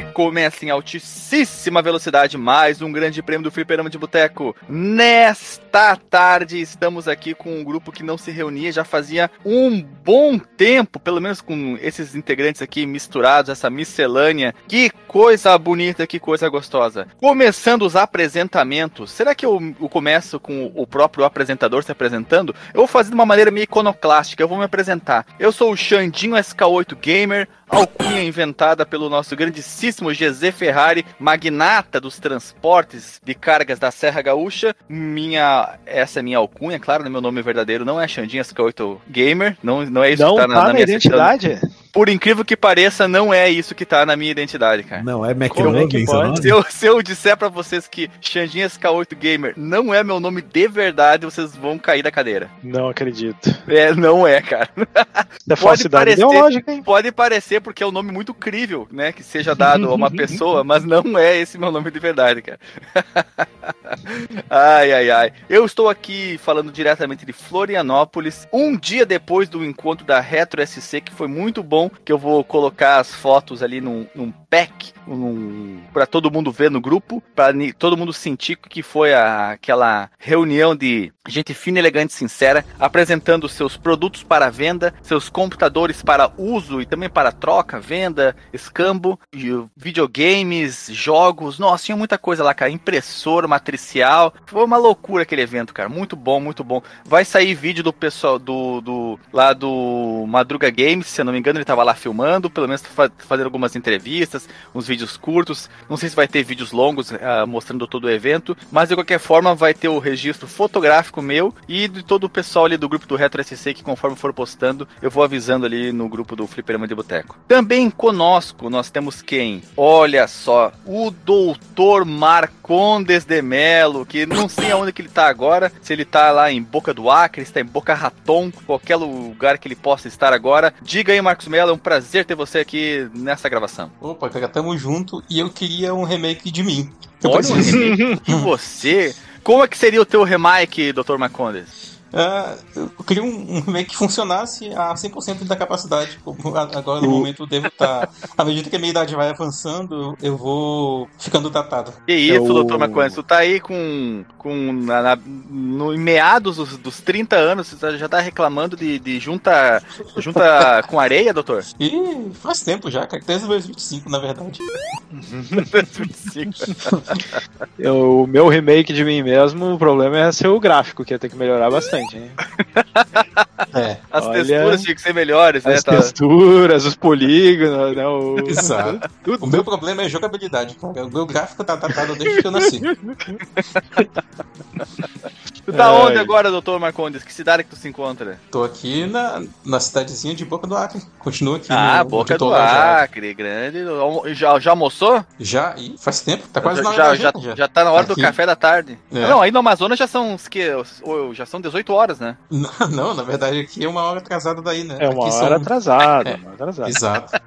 say Começa em altíssima velocidade mais um grande prêmio do Fliperama de Boteco. Nesta tarde estamos aqui com um grupo que não se reunia já fazia um bom tempo, pelo menos com esses integrantes aqui misturados, essa miscelânea. Que coisa bonita, que coisa gostosa. Começando os apresentamentos. Será que eu, eu começo com o próprio apresentador se apresentando? Eu vou fazer de uma maneira meio iconoclástica, eu vou me apresentar. Eu sou o Xandinho SK8 Gamer, alcunha inventada pelo nosso grandíssimo GZ Ferrari, magnata dos transportes de cargas da Serra Gaúcha. Minha, essa é minha alcunha, claro, né? meu nome verdadeiro não é Xandinho SK8 Gamer, não, não é isso não que tá na, na na minha identidade? certidão. Por incrível que pareça, não é isso que tá na minha identidade, cara. Não, é é McLovin, pode? nome? Se eu, se eu disser pra vocês que Xandinho SK8 Gamer não é meu nome de verdade, vocês vão cair da cadeira. Não acredito. É, não é, cara. Isso é falsidade parecer- ideológica, hein? Pode parecer porque é um nome muito crível, né? Que seja dado a uma pessoa, mas não é esse meu nome de verdade, cara. ai, ai, ai. Eu estou aqui falando diretamente de Florianópolis, um dia depois do encontro da Retro SC, que foi muito bom, que eu vou colocar as fotos ali num, num pack, num, pra todo mundo ver no grupo, pra todo mundo sentir que foi a- aquela reunião de gente fina, elegante e sincera, apresentando seus produtos para venda, seus computadores para uso e também para troca, venda, escambo, videogames, jogos. Nossa, tinha muita coisa lá, cara. Impressora, matricial. Foi uma loucura aquele evento, cara. Muito bom, muito bom. Vai sair vídeo do pessoal do, do lá do Madruga Games, se eu não me engano, ele tava lá filmando, pelo menos fa- fazendo algumas entrevistas, uns vídeos curtos. Não sei se vai ter vídeos longos ah, mostrando todo o evento, mas de qualquer forma vai ter o registro fotográfico meu e de todo o pessoal ali do grupo do Retro SC que conforme for postando, eu vou avisando ali no grupo do Fliperama de Boteco. Também conosco nós temos quem? Olha só, o Doutor Marcondes de Melo, que não sei aonde que ele tá agora, se ele tá lá em Boca do Acre, se tá em Boca Raton, qualquer lugar que ele possa estar agora. Diga aí, Marcos Melo, é um prazer ter você aqui nessa gravação. Opa, cara, tamo junto e eu queria um remake de mim. Eu Olha um preciso- remake de você. Como é que seria o teu remake, Dr. Marcondes? Ah, eu queria um, um remake que funcionasse a 100% da capacidade. Como Agora, no momento, eu devo estar. À medida que a minha idade vai avançando, eu vou ficando datado. Que isso, Eu- doutor Marcondes? Tu tá aí com. com na, na- no, em meados dos, dos 30 anos, você tá- já tá reclamando de, de junta, junta com areia, doutor? E faz tempo já, cara. Desde 2025, na verdade. Eu- o meu remake de mim mesmo, o problema é ser o gráfico, que ia ter que melhorar bastante, hein? É, As Olha, texturas tinham que ser melhores, né? As Tá- texturas, os polígonos, né? O... exato. O meu problema é jogabilidade, cara. O meu gráfico tá datado desde que eu nasci. Tu tá Ai. onde agora, doutor Marcondes? Que cidade que tu se encontra? Tô aqui na, na cidadezinha de Boca do Acre. Continuo aqui Ah, no Boca do. Acre, grande. Já, já almoçou? Já, e faz tempo, tá quase já, na hora já, da já, janta, já. já tá na hora do Aqui. café da tarde. É. Ah, Não, aí no Amazonas já são os que já são 18 horas, né? Não, não, na verdade aqui é uma hora atrasada daí, né? É uma Aqui hora são- atrasada, É. uma hora atrasada. Exato.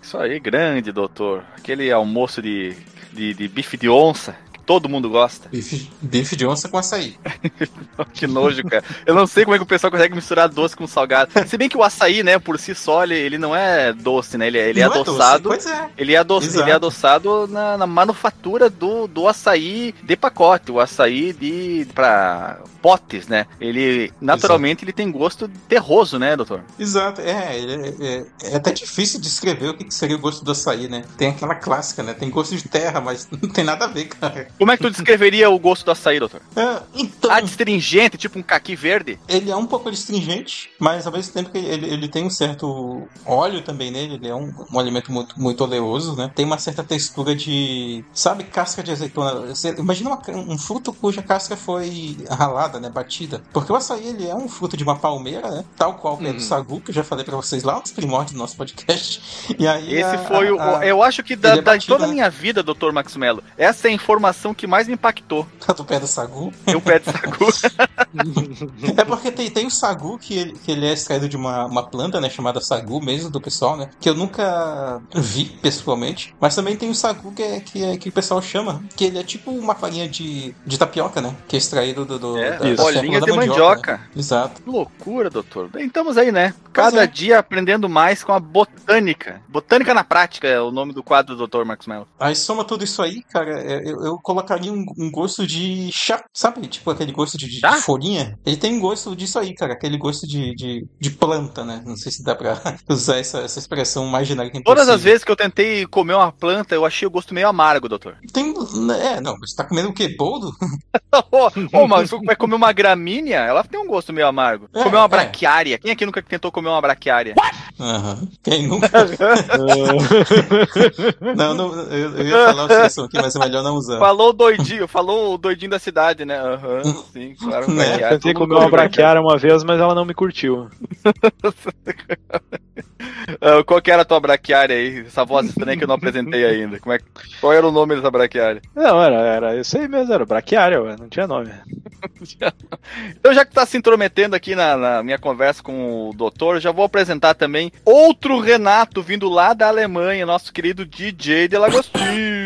Isso aí, grande, doutor. Aquele almoço de, de, de bife de onça, todo mundo gosta. Bife, bife de onça com açaí. Que nojo, cara. Eu não sei como é que o pessoal consegue misturar doce com salgado. Se bem que o açaí, né, por si só, ele, ele não é doce, né? Ele, é- ele é Não doce, adoçado. Pois é. Ele é, Exato. ele é adoçado na, na manufatura do, do açaí de pacote, o açaí de para potes, né? Ele naturalmente ele tem gosto terroso, né, doutor? Exato. É, é, é, é até difícil descrever o que que seria o gosto do açaí, né? Tem aquela clássica, né? Tem gosto de terra, mas não tem nada a ver, cara. Como é que tu descreveria o gosto do açaí, doutor? É, então, Adstringente, tipo um caqui verde? ele é um pouco astringente, mas ao mesmo tempo que ele, ele tem um certo óleo também nele, ele é um, um alimento muito, muito oleoso, né? Tem uma certa textura de, sabe, casca de azeitona. Você imagina uma um fruto cuja casca foi ralada, né, batida. Porque o açaí, ele é um fruto de uma palmeira, né? Tal qual o Uhum. do sagu, que eu já falei pra vocês lá nos primórdios do nosso podcast. E aí Esse a- foi o. a- Eu acho que da, é da- toda a né? minha vida, doutor Max Mello, essa é a informação expressão que mais me impactou. do pé do sagu. Tem um pé de sagu. É porque tem, tem o sagu que ele, que ele é extraído de uma, uma planta, né? Chamada sagu mesmo, do pessoal, né? Que eu nunca vi pessoalmente. Mas também tem o sagu que, é, que, é, que o pessoal chama. Que ele é tipo uma farinha de, de tapioca, né? Que é extraído do, do É, da, da bolinhas fécula de da mandioca. né? Exato. Que loucura, doutor. Bem, estamos aí, né? Cada é. dia aprendendo mais com a botânica. Botânica na prática é o nome do quadro do doutor Marcos Mello. Aí soma tudo isso aí, cara, é, eu, eu colocaria um, um gosto de chá, sabe? Tipo aquele gosto de, de folhinha. Ele tem um gosto disso aí, cara, aquele gosto de, de, de planta, né? Não sei se dá pra usar essa, essa expressão mais genérica Todas as vezes que eu tentei comer uma planta, eu achei o gosto meio amargo, doutor. Tem. É, não, você tá comendo o quê? Boldo? Ô, ô, mas vai comer uma gramínea, ela tem um gosto meio amargo. É, comer uma é. braquiária. Quem aqui nunca tentou comer uma braquiária? Aham. Quem nunca. não, não, eu, eu ia falar uma expressão aqui, mas é melhor não usar. Falou o doidinho, falou o doidinho da cidade, né? Aham, sim, claro. É, braquiária, Tentei todo mundo comer uma come braquiária uma vez, mas ela não me curtiu. Ah, qual que era a tua braquiária aí? Essa voz estranha que eu não apresentei ainda. Como é, qual era o nome dessa braquiária? Não, era, era isso aí mesmo, era braquiária, ué, não tinha nome. Então, já que tá se intrometendo aqui na, na minha conversa com o doutor, já vou apresentar também outro Renato vindo lá da Alemanha, nosso querido DJ de Lagostin.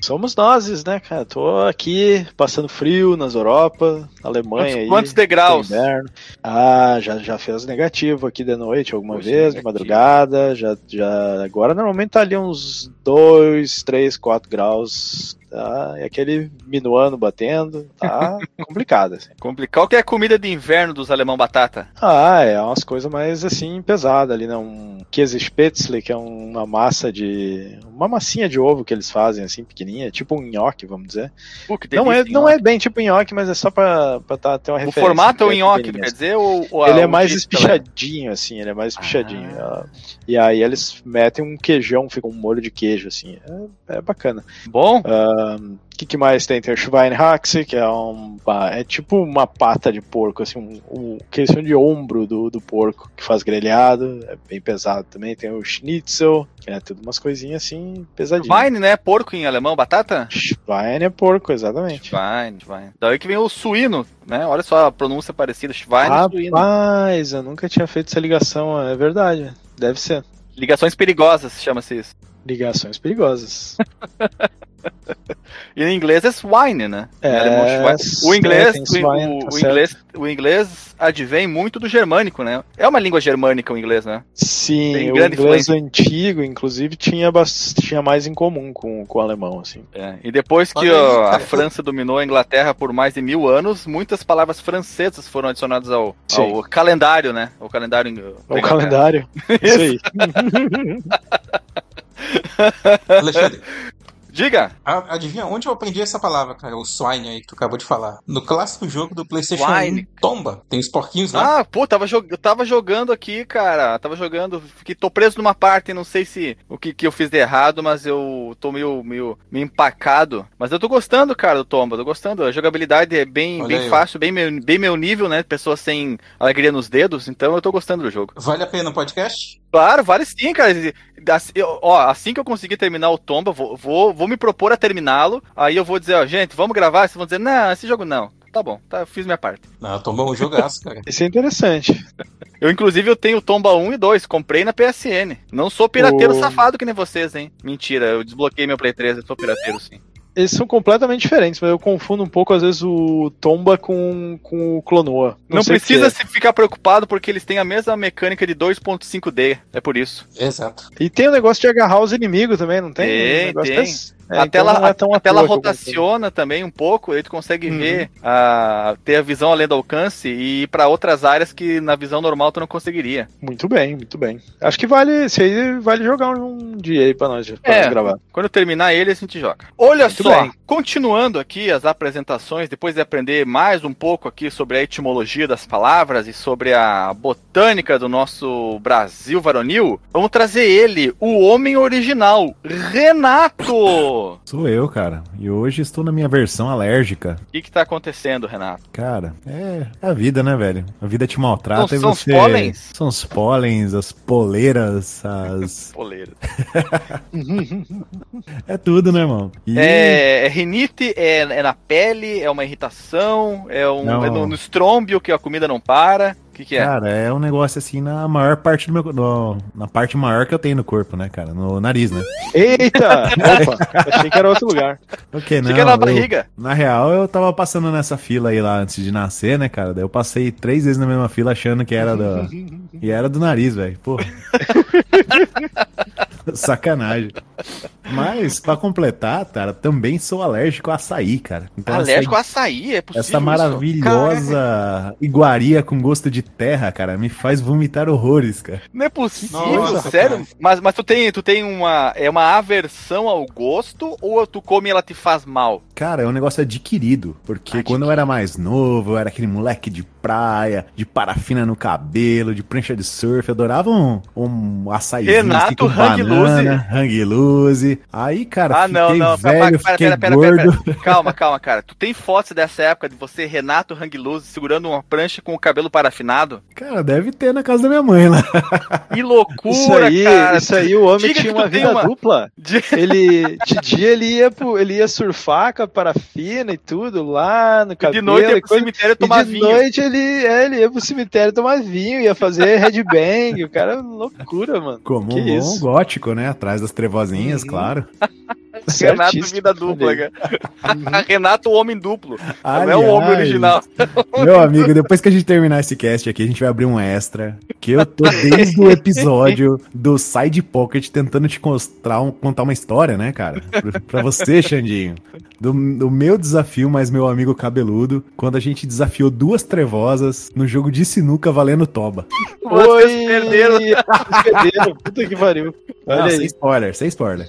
Somos nós, né, cara? Tô aqui passando frio nas Europa, Alemanha Quantos, aí. quantos degraus? inverno. Ah, já, já fez negativo aqui de noite alguma Poxa, vez, de madrugada. Já, já, agora normalmente tá ali uns 2, 3, 4 graus. Tá? E aquele minuano batendo. Tá complicado, assim. Complicado. Qual que é a comida de inverno dos alemão batata? Ah, é umas coisas mais assim pesadas ali, né? Um Käsespätzle, que é uma massa de. Uma massinha de ovo que eles fazem, assim, pequenininha, tipo um nhoque, vamos dizer. Pô, que Não é, não é bem tipo nhoque, mas é só pra, pra tá, ter uma O referência. formato é o que nhoque, quer dizer? Ou, ou Ele é o mais é? espichadinho, assim, ele é mais espichadinho. Ah. ó. E aí eles metem um queijão, fica um molho de queijo, assim. É, é bacana. Bom, O que, que mais tem? Tem o Schweinhaxe, que é um. É tipo uma pata de porco, assim, um, um que eles chamam de ombro do, do porco, que faz grelhado, é bem pesado também. Tem o Schnitzel, que é tudo umas coisinhas assim, pesadinhas. Schwein, né? Porco em alemão, batata? Schwein é porco, exatamente. Schwein, Schwein. Daí que vem o suíno, né? Olha só a pronúncia parecida, Schwein e suíno. Rapaz, eu nunca tinha feito essa ligação, é verdade. Deve ser. Ligações perigosas, chama-se isso. Ligações perigosas. E em inglês é swine, né? É. O é, inglês, o, swine, o- tá o certo. inglês, o inglês advém muito do germânico, né? É uma língua germânica o inglês, né? Sim, Tem o inglês antigo, inclusive, tinha, tinha mais em comum com, com o alemão, assim. É, E depois que ó, a. França dominou a Inglaterra por mais de mil anos, muitas palavras francesas foram adicionadas ao, ao calendário, né? O calendário. O calendário. Isso aí. Alexandre, Diga! a- adivinha onde eu aprendi essa palavra, cara? O swine aí que tu acabou de falar. No clássico jogo do PlayStation Swine. 1, Tomba. Tem os porquinhos lá. Ah, pô, tava jog... eu tava jogando aqui, cara. Tava jogando. Fiquei, tô preso numa parte, não sei se o que, que eu fiz de errado, mas eu tô meio, meio, meio empacado. Mas eu tô gostando, cara, do Tomba. Tô gostando. A jogabilidade é bem, Olha bem aí, fácil, bem meu, bem meu nível, né? Pessoas sem alegria nos dedos. Então eu tô gostando do jogo. Vale a pena o podcast? Claro, vale sim, cara. Assim, eu- ó, assim que eu conseguir terminar o Tomba, vou, vou, vou me propor a terminá-lo. Aí eu vou dizer, ó, gente, vamos gravar. Vocês vão dizer, não, esse jogo não. Tá bom, tá, eu fiz minha parte. Não, Tomba é um jogaço, cara. Isso é interessante. Eu, inclusive, eu tenho Tomba 1 e 2, comprei na PSN. Não sou pirateiro O- safado que nem vocês, hein? Mentira, eu desbloqueei meu Play 3, eu sou pirateiro sim. Eles são completamente diferentes, mas eu confundo um pouco, às vezes, o Tomba com, com o Clonoa. Não, sei precisa quê. se ficar preocupado porque eles têm a mesma mecânica de 2.5D, é por isso. Exato. E tem o negócio de agarrar os inimigos também, não tem? Tem, Um tem. desse? É, a então tela, não é tão a tela rotaciona também um pouco, aí tu consegue Uhum. ver, a, ter a visão além do alcance e ir pra outras áreas que na visão normal tu não conseguiria. Muito bem, muito bem. Acho que vale, isso aí vale jogar um dia aí pra nós, pra É. nós gravar. Quando terminar ele, a gente joga. Olha Muito só, bem. continuando aqui as apresentações, depois de aprender mais um pouco aqui sobre a etimologia das palavras e sobre a botânica do nosso Brasil varonil, vamos trazer ele, o homem original, Renato! Renato? Sou eu, cara. E hoje estou na minha versão alérgica. O que que tá acontecendo, Renato? Cara, é a vida, né, velho? A vida te maltrata São- e são você... os pólenes? São os pólenes, as poleiras, as... Poleiro. é tudo, né, irmão? E... É, é rinite, é, é na pele, é uma irritação, é, um, é no, no estrômbio que a comida não para. O que, que é? Cara, é um negócio assim na maior parte do meu. no- na parte maior que eu tenho no corpo, né, cara? No nariz, né? Eita! Opa, achei que era outro lugar. Ok, não. Fica na eu- barriga. na real, eu tava passando nessa fila aí lá antes de nascer, né, cara? Daí eu passei três vezes na mesma fila achando que era do. e era do nariz, velho. Porra. Sacanagem. Mas, pra completar, cara, também sou alérgico a açaí, cara. Então, Alérgico essa, a açaí, é possível essa maravilhosa iguaria com gosto de terra, cara, me faz vomitar horrores, cara. Não é possível, Nossa, sério? cara. Mas, mas tu tem, tu tem uma, é uma aversão ao gosto ou tu come e ela te faz mal? Cara, é um negócio adquirido. Porque quando eu era mais novo, eu era aquele moleque de praia, de parafina no cabelo, de prancha de surf. Eu adorava um, um Renato assim, com Hang banana, hang loose. Aí, cara, ah, não, fiquei não. velho, pera, fiquei pera, pera, gordo. pera, pera. Calma, calma, cara. Tu tem fotos dessa época de você, Renato Hangloose, segurando uma prancha com o cabelo parafinado? Cara, deve ter na casa da minha mãe lá. Que loucura, Isso aí, cara. isso aí o homem Diga tinha uma vida uma- dupla. De- Ele, de dia ele ia, pro, ele ia surfar com a parafina e tudo lá no cabelo. de noite e ia pro coisa. cemitério E tomar de vinho. noite ele, é, ele ia pro cemitério tomar vinho, ia fazer headbang. o cara, é loucura, mano. Como Que um isso? gótico, né? Atrás das trevozinhas, Uhum. claro. Renato Certíssimo, vida dupla, cara. Renato homem duplo. Não é o Aliás, homem original. Meu amigo, depois que a gente terminar esse cast aqui, a gente vai abrir um extra. Que eu tô desde o episódio do Side Pocket tentando te mostrar um- contar uma história, né, cara? Pra- Pra você, Xandinho. Do, do meu desafio, mais meu amigo cabeludo, quando a gente desafiou duas trevosas no jogo de sinuca valendo toba. Vocês perderam. Perderam, puta que pariu. Olha Ah, aí. sem spoiler, sem spoiler.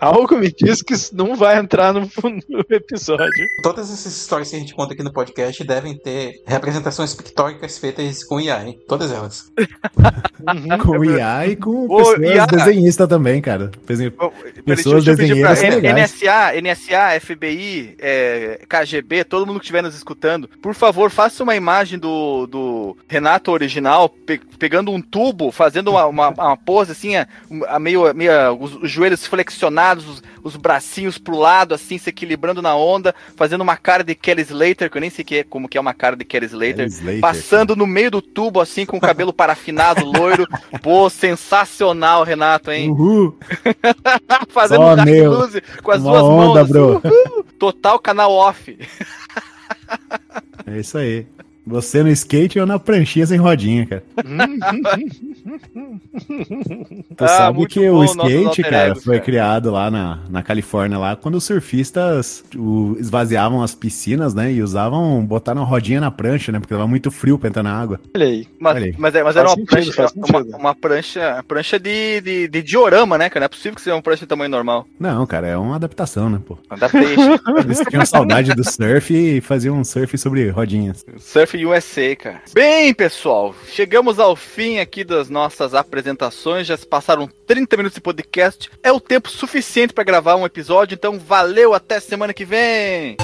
Algo me diz que isso não vai entrar no, no episódio. Todas essas histórias que a gente conta aqui no podcast devem ter representações pictóricas feitas com IA, hein? Todas elas. Com IA e com Ô, pessoas IA. desenhistas também, cara. Pessoas legais. NSA, NSA, FBI, é, KGB, todo mundo que estiver nos escutando, por favor, faça uma imagem do, do Renato original, pe- pegando um tubo, fazendo uma, uma, uma pose assim, a, a meio, meio os, os joelhos flexionados, os, os bracinhos pro lado, assim, se equilibrando na onda, fazendo uma cara de Kelly Slater, que eu nem sei que é, como que é uma cara de Kelly Slater. Slater, Passando no meio do tubo, assim, com o cabelo parafinado, loiro. Pô, sensacional, Renato, hein? Uhul. Fazendo Só Jack com as Uma duas mãos. onda, assim, bro. uhul. Total canal off. É isso aí. Você no skate ou na pranchinha sem rodinha, cara. Tu Ah, sabe que bom, o skate, cara, egos, foi cara. criado lá na, na Califórnia, lá, quando os surfistas o, esvaziavam as piscinas, né? E usavam, botaram rodinha na prancha, né? Porque tava muito frio pra entrar na água. Olha aí. Mas, Olha aí. mas, é- mas era uma sentido, prancha, uma, uma prancha, prancha de, de, de diorama, né, cara? Não é possível que seja uma prancha de tamanho normal. Não, cara, é uma adaptação, né, pô? Adaptation. Eles tinham saudade do surf e faziam um surf sobre rodinhas. Surf USA, cara. Bem, pessoal, chegamos ao fim aqui das nossas apresentações. Já se passaram 30 minutos de podcast. É o tempo suficiente pra gravar um episódio, então valeu, até semana que vem!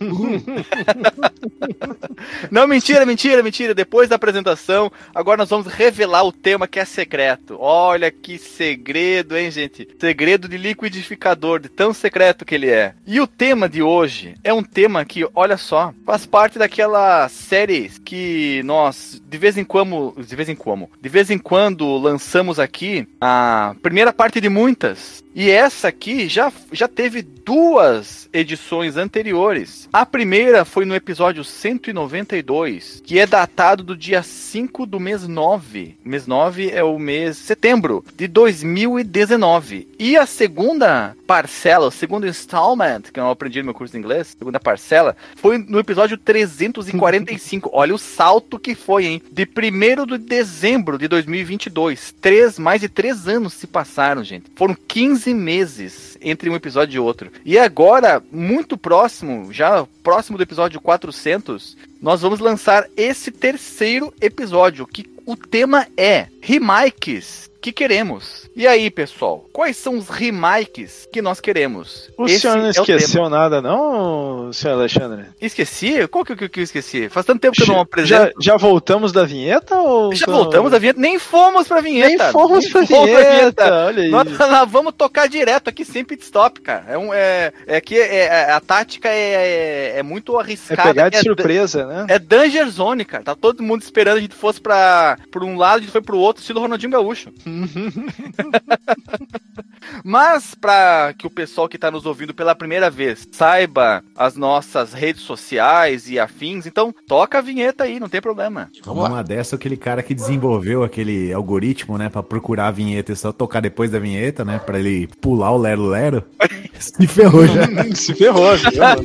Não, mentira, mentira, mentira. Depois da apresentação, agora nós vamos revelar o tema que é secreto. Olha que segredo, hein, gente? Segredo de liquidificador, de tão secreto que ele é. E o tema de hoje é um tema que, olha só, faz parte daquela série que nós de vez em quando, de vez em quando, de vez em quando lançamos aqui a primeira parte de muitas. E essa aqui já, já teve duas edições anteriores. A primeira foi no episódio 192, que é datado do dia 5 do mês 9. Mês 9 é o mês setembro de 2019. E a segunda parcela, o segundo installment, que eu aprendi no meu curso de inglês, segunda parcela, foi no episódio 345. Olha o salto que foi, hein? De 1 de dezembro de 2022. Três, mais de três anos se passaram, gente. Foram 15 meses entre um episódio e outro. E agora, muito próximo, já próximo do episódio 400, nós vamos lançar esse terceiro episódio, que o tema é remakes que queremos. E aí, pessoal, quais são os remakes que nós queremos? O Esse senhor não é esqueceu nada, não, senhor Alexandre? Esqueci? Qual que, que, que eu esqueci? Faz tanto tempo que eu não Já, apresento. já voltamos da vinheta ou. Já, voltamos da vinheta, nem fomos pra vinheta. Nem fomos pra fomos vinheta, olha aí. Nós, nós vamos tocar direto aqui sem pit stop, cara. É, um, é, é que é, é- a tática é, é, é muito É arriscada. pegar de é, surpresa, né? É Danger Zone, cara. Tá todo mundo esperando a gente fosse pra, por um lado, a gente foi pro outro, estilo Ronaldinho Gaúcho. Mas pra que o pessoal que tá nos ouvindo pela primeira vez saiba as nossas redes sociais e afins, então toca a vinheta aí, não tem problema. Vamos lá. Uma dessa, aquele cara que desenvolveu aquele algoritmo, né, pra procurar a vinheta e só tocar depois da vinheta, né, pra ele pular o Lero Lero, se ferrou já. Se ferrou, se ferrou.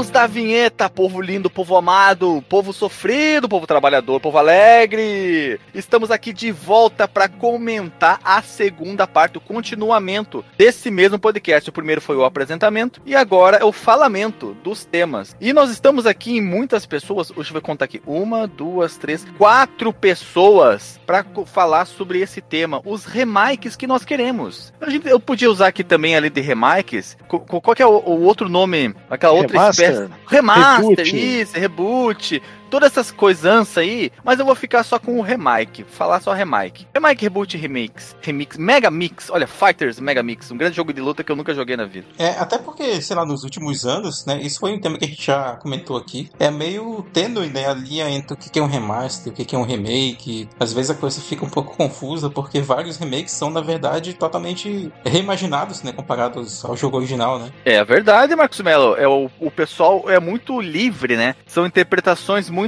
Voltamos da vinheta, povo lindo, povo amado, povo sofrido, povo trabalhador, povo alegre. Estamos aqui de volta para comentar a segunda parte, o continuamento desse mesmo podcast. O primeiro foi o apresentamento e agora é o falamento dos temas. E nós estamos aqui em muitas pessoas, hoje eu contar aqui uma, duas, três, quatro pessoas para falar sobre esse tema, os remakes que nós queremos. Eu podia usar aqui também ali de remakes, qual que é o, o outro nome, aquela outra Remaster. espécie. Remaster, Reboot. isso, reboot. Todas essas coisanças aí, mas eu vou ficar só com o remake. Falar só remake. Remake, reboot, remakes. Remix, Mega Mix. Olha, Fighters Mega Mix. Um grande jogo de luta que eu nunca joguei na vida. É, até porque, sei lá, nos últimos anos, né, isso foi um tema que a gente já comentou aqui, é meio tênue, né, a linha entre o que é um remaster, o que é um remake, às vezes a coisa fica um pouco confusa, porque vários remakes são, na verdade, totalmente reimaginados, né, comparados ao jogo original, né. É verdade, Marcos Mello. É, o, o pessoal é muito livre, né? São interpretações muito,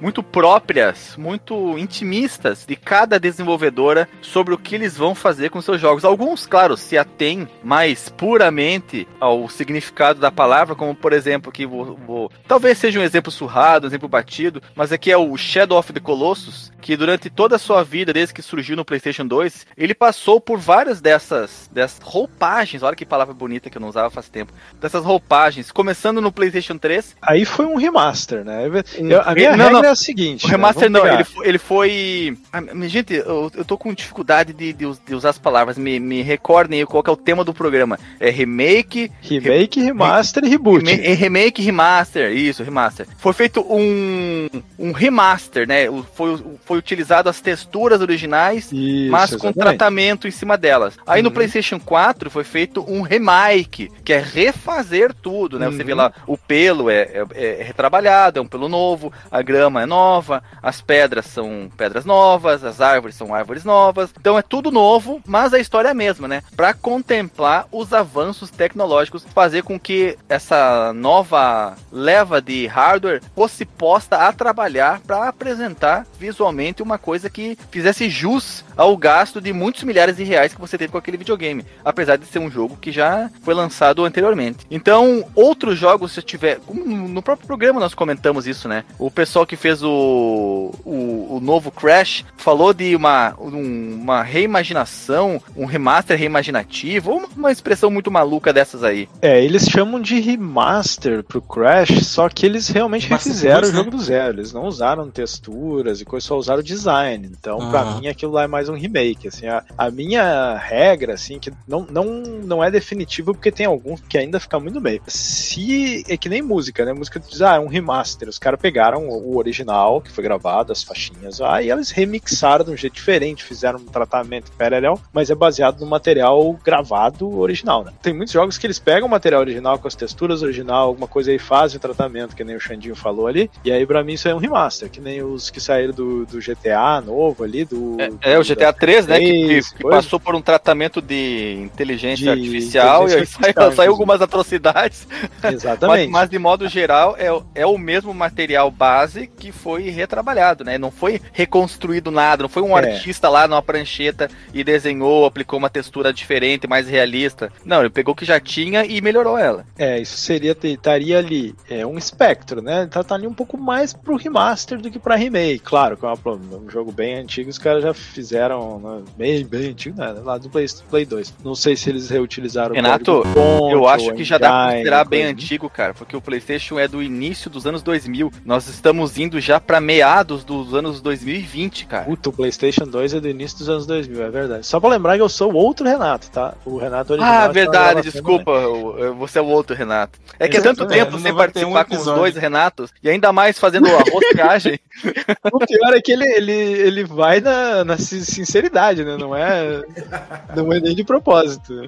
muito próprias, muito intimistas de cada desenvolvedora sobre o que eles vão fazer com seus jogos. Alguns, claro, se atêm mais puramente ao significado da palavra, como por exemplo, que vou, vou- talvez seja um exemplo surrado, um exemplo batido, mas aqui é o Shadow of the Colossus, que durante toda a sua vida, desde que surgiu no PlayStation 2, ele passou por várias dessas, dessas roupagens. Olha que palavra bonita que eu não usava faz tempo. Dessas roupagens, começando no PlayStation 3. Aí foi um remaster, né? Eu- a minha Não, regra não. é a seguinte. O remaster não, ele, ele foi. Ah, gente, eu, eu tô com dificuldade de, de de usar as palavras. Me, me recordem qual é o tema do programa. É remake, Remake, remaster e reboot. Rema- é remake, remaster, isso, remaster. Foi feito um, um remaster, né? Foi, foi utilizado as texturas originais, Isso, mas com exatamente. tratamento em cima delas. Aí no Uhum. PlayStation 4 foi feito um remake, que é refazer tudo, né? Você Uhum. vê lá, o pelo é, é- é retrabalhado, é um pelo novo, a grama é nova, as pedras são pedras novas, as árvores são árvores novas. Então é tudo novo, mas a história é a mesma, né? Para contemplar os avanços tecnológicos, fazer com que essa nova leva de hardware fosse posta a trabalhar para apresentar visualmente uma coisa que fizesse jus ao gasto de muitos milhares de reais que você teve com aquele videogame, apesar de ser um jogo que já foi lançado anteriormente. Então, outros jogos, se tiver, no próprio programa nós comentamos isso, né? O pessoal que fez o, o, o novo Crash falou de uma, um- uma reimaginação, um remaster reimaginativo, ou uma, uma expressão muito maluca dessas aí. É, eles chamam de remaster pro Crash, só que eles realmente Remaster refizeram o roots, né? jogo do zero. Eles não usaram texturas e coisa, só usaram design. Então, pra Aham. mim, aquilo lá é mais um remake. Assim, a, a minha regra, assim, que não, não, não é definitiva, porque tem alguns que ainda fica muito no meio. Se. É que nem música, né? Música diz, ah, é um remaster. Os caras pegaram pegaram o original, que foi gravado, as faixinhas lá, e eles remixaram de um jeito diferente, fizeram um tratamento paralelo, mas é baseado no material gravado original, né? Tem muitos jogos que eles pegam o material original com as texturas original, alguma coisa aí fazem o tratamento, que nem o Xandinho falou ali, e aí pra mim isso é um remaster, que nem os que saíram do, do GTA novo ali, do... É, é o GTA 3, né, que, que- que passou por um tratamento de inteligência De artificial inteligência e aí saiu, artificial, saiu inclusive. algumas atrocidades, mas, Exatamente. mas de modo geral é, é o mesmo material base que foi retrabalhado, né? Não foi reconstruído nada, não foi um É. artista lá numa prancheta e desenhou, aplicou uma textura diferente, mais realista. Não, ele pegou o que já tinha e melhorou ela. É, isso seria, estaria ali, é um espectro, né? Tá, tá ali um pouco mais pro remaster do que pra remake. Claro, que é um jogo bem antigo, os caras já fizeram, né, bem, bem antigo, né? Lá do Play, Play 2. Não sei se eles reutilizaram Renato, o código-fonte Eu acho que já dá pra considerar bem antigo, cara, porque o PlayStation é do início dos anos 2000. Nós estamos indo já pra meados dos anos 2020, cara. Puta, o PlayStation 2 é do início dos anos 2000, é verdade. Só pra lembrar que eu sou o outro Renato, tá? O Renato original. Ah, está verdade, gravando desculpa, eu- você é o outro Renato. É que é tanto tempo sem ter um participar com os dois Renatos, e ainda mais fazendo a roscagem. O pior é que ele, ele, ele vai na, na sin- sinceridade, né? Não é, não é nem de propósito.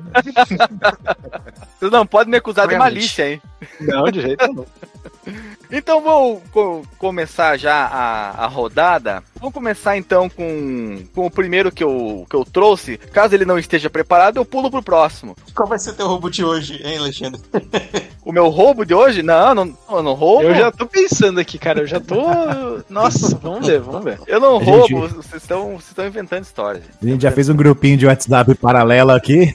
Você não pode me acusar de Realmente. malícia, hein? Não, de jeito nenhum. Então vou co- começar já a, a rodada. Vamos começar então com, com o primeiro que eu, que eu trouxe. Caso ele não esteja preparado, eu pulo pro próximo. Qual vai ser teu roubo de hoje, hein, Alexandre? O meu roubo de hoje? Não, não, eu não roubo. Eu já tô pensando aqui, cara. Eu já tô. Nossa, vamos ver, vamos ver. Eu não A roubo, gente- vocês estão vocês estão inventando história. gente. A gente já fez um grupinho de WhatsApp paralelo aqui.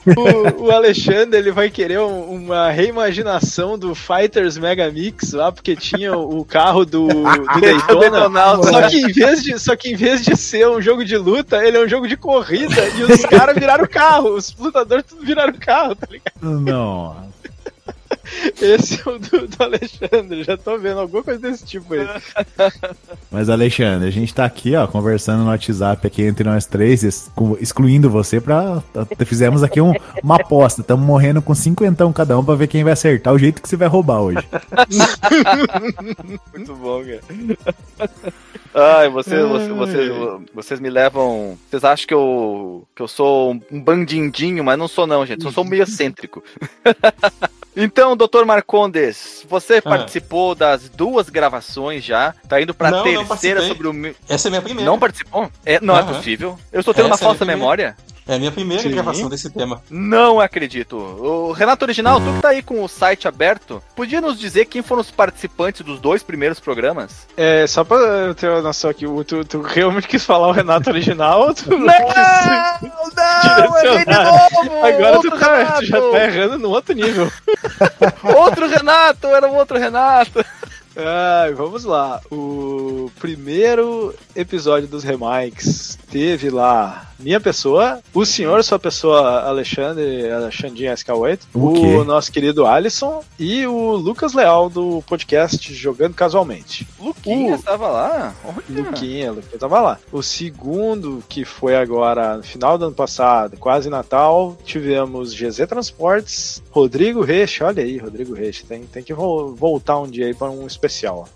O, o Alexandre ele vai querer um- uma reimaginação do Fighters Mega Mix lá, porque tinha o carro do, do Daytona. Daytona, Só que, em vez de, só que em vez de ser um jogo de luta, ele é um jogo de corrida e os caras viraram carro. Os lutadores tudo viraram carro, tá ligado? Não. Esse é o do, do Alexandre. Já tô vendo alguma coisa desse tipo aí. Mas, Alexandre, a gente tá aqui, ó, conversando no WhatsApp aqui entre nós três, exclu- excluindo você pra. Fizemos aqui um- uma aposta. Estamos morrendo com cinquentão cada um pra ver quem vai acertar o jeito que você vai roubar hoje. Muito bom, cara. Ai, vocês, vocês, vocês, vocês me levam. Vocês acham que eu, que eu sou um bandindinho, mas não sou, não, gente. Eu sou meio excêntrico. Então, doutor Marcondes, você Ah. participou das duas gravações já. Tá indo pra Não, não terceira participei. sobre o. Essa é a minha primeira. Não participou? É, não é possível. Eu estou tendo uma Essa é a falsa minha memória. É a minha primeira Sim. gravação desse tema. Não acredito. O Renato Original, tu que tá aí com o site aberto, podia nos dizer quem foram os participantes dos dois primeiros programas? É, só pra eu ter uma noção aqui, o- tu, tu realmente quis falar o Renato original ou tu Não, não, errei de novo! Agora tu, tá, tu já tá errando no outro nível. Outro Renato, era um outro Renato. Ai, vamos lá. O primeiro episódio dos remakes teve lá minha pessoa, o senhor, sua pessoa, Alexandre, Alexandrinho SK8, O o, nosso querido Alisson e o Lucas Leal do podcast Jogando Casualmente. Luquinha estava lá? Olha. Luquinha, Luquinha tava lá. O segundo, que foi agora no final do ano passado, quase Natal, tivemos GZ Transportes, Rodrigo Reche, olha aí, Rodrigo Reche, tem, tem que vo- voltar um dia aí para um especial.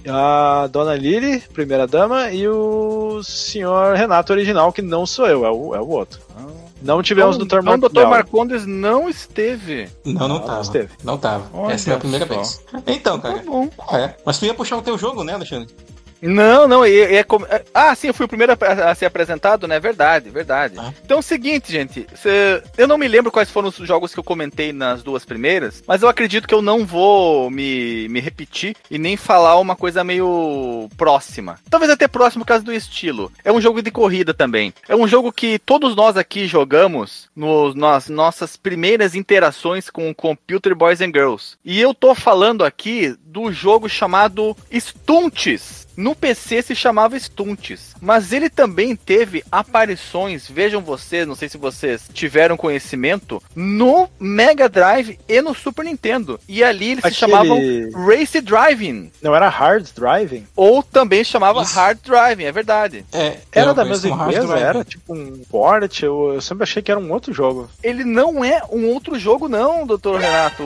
A Dona Lili, primeira dama, e o senhor Renato original, que não sou eu, é o, é o outro. Não tivemos o Dr. Então, o Marco Dr. Marcondes não esteve. Não, não, Não, tava. não esteve. Não tava. Olha Essa é a primeira só. vez. Então, Tá cara. bom. É. Mas tu ia puxar o teu jogo, né, Alexandre? Não, não, é, é como- é- Ah, sim, eu fui o primeiro a, a ser apresentado, né? Verdade, verdade. Ah. Então é o seguinte, gente. cê- eu não me lembro quais foram os jogos que eu comentei nas duas primeiras, mas eu acredito que eu não vou me, me repetir e nem falar uma coisa meio próxima. Talvez até próximo por causa do estilo. É um jogo de corrida também. É um jogo que todos nós aqui jogamos nos, nas nossas primeiras interações com o Computer Boys and Girls. E eu tô falando aqui do jogo chamado Stunts. No PC se chamava Stunts, mas ele também teve aparições, vejam vocês, não sei se vocês tiveram conhecimento, no Mega Drive e no Super Nintendo. E ali eles se chamavam Aquele... Race Driving, Não era Hard Driving? ou também chamava Isso. Hard Driving, é verdade. É. Era da mesma empresa? Era tipo um port? Eu, eu sempre achei que era um outro jogo. Ele não é um outro jogo não, Dr. Renato,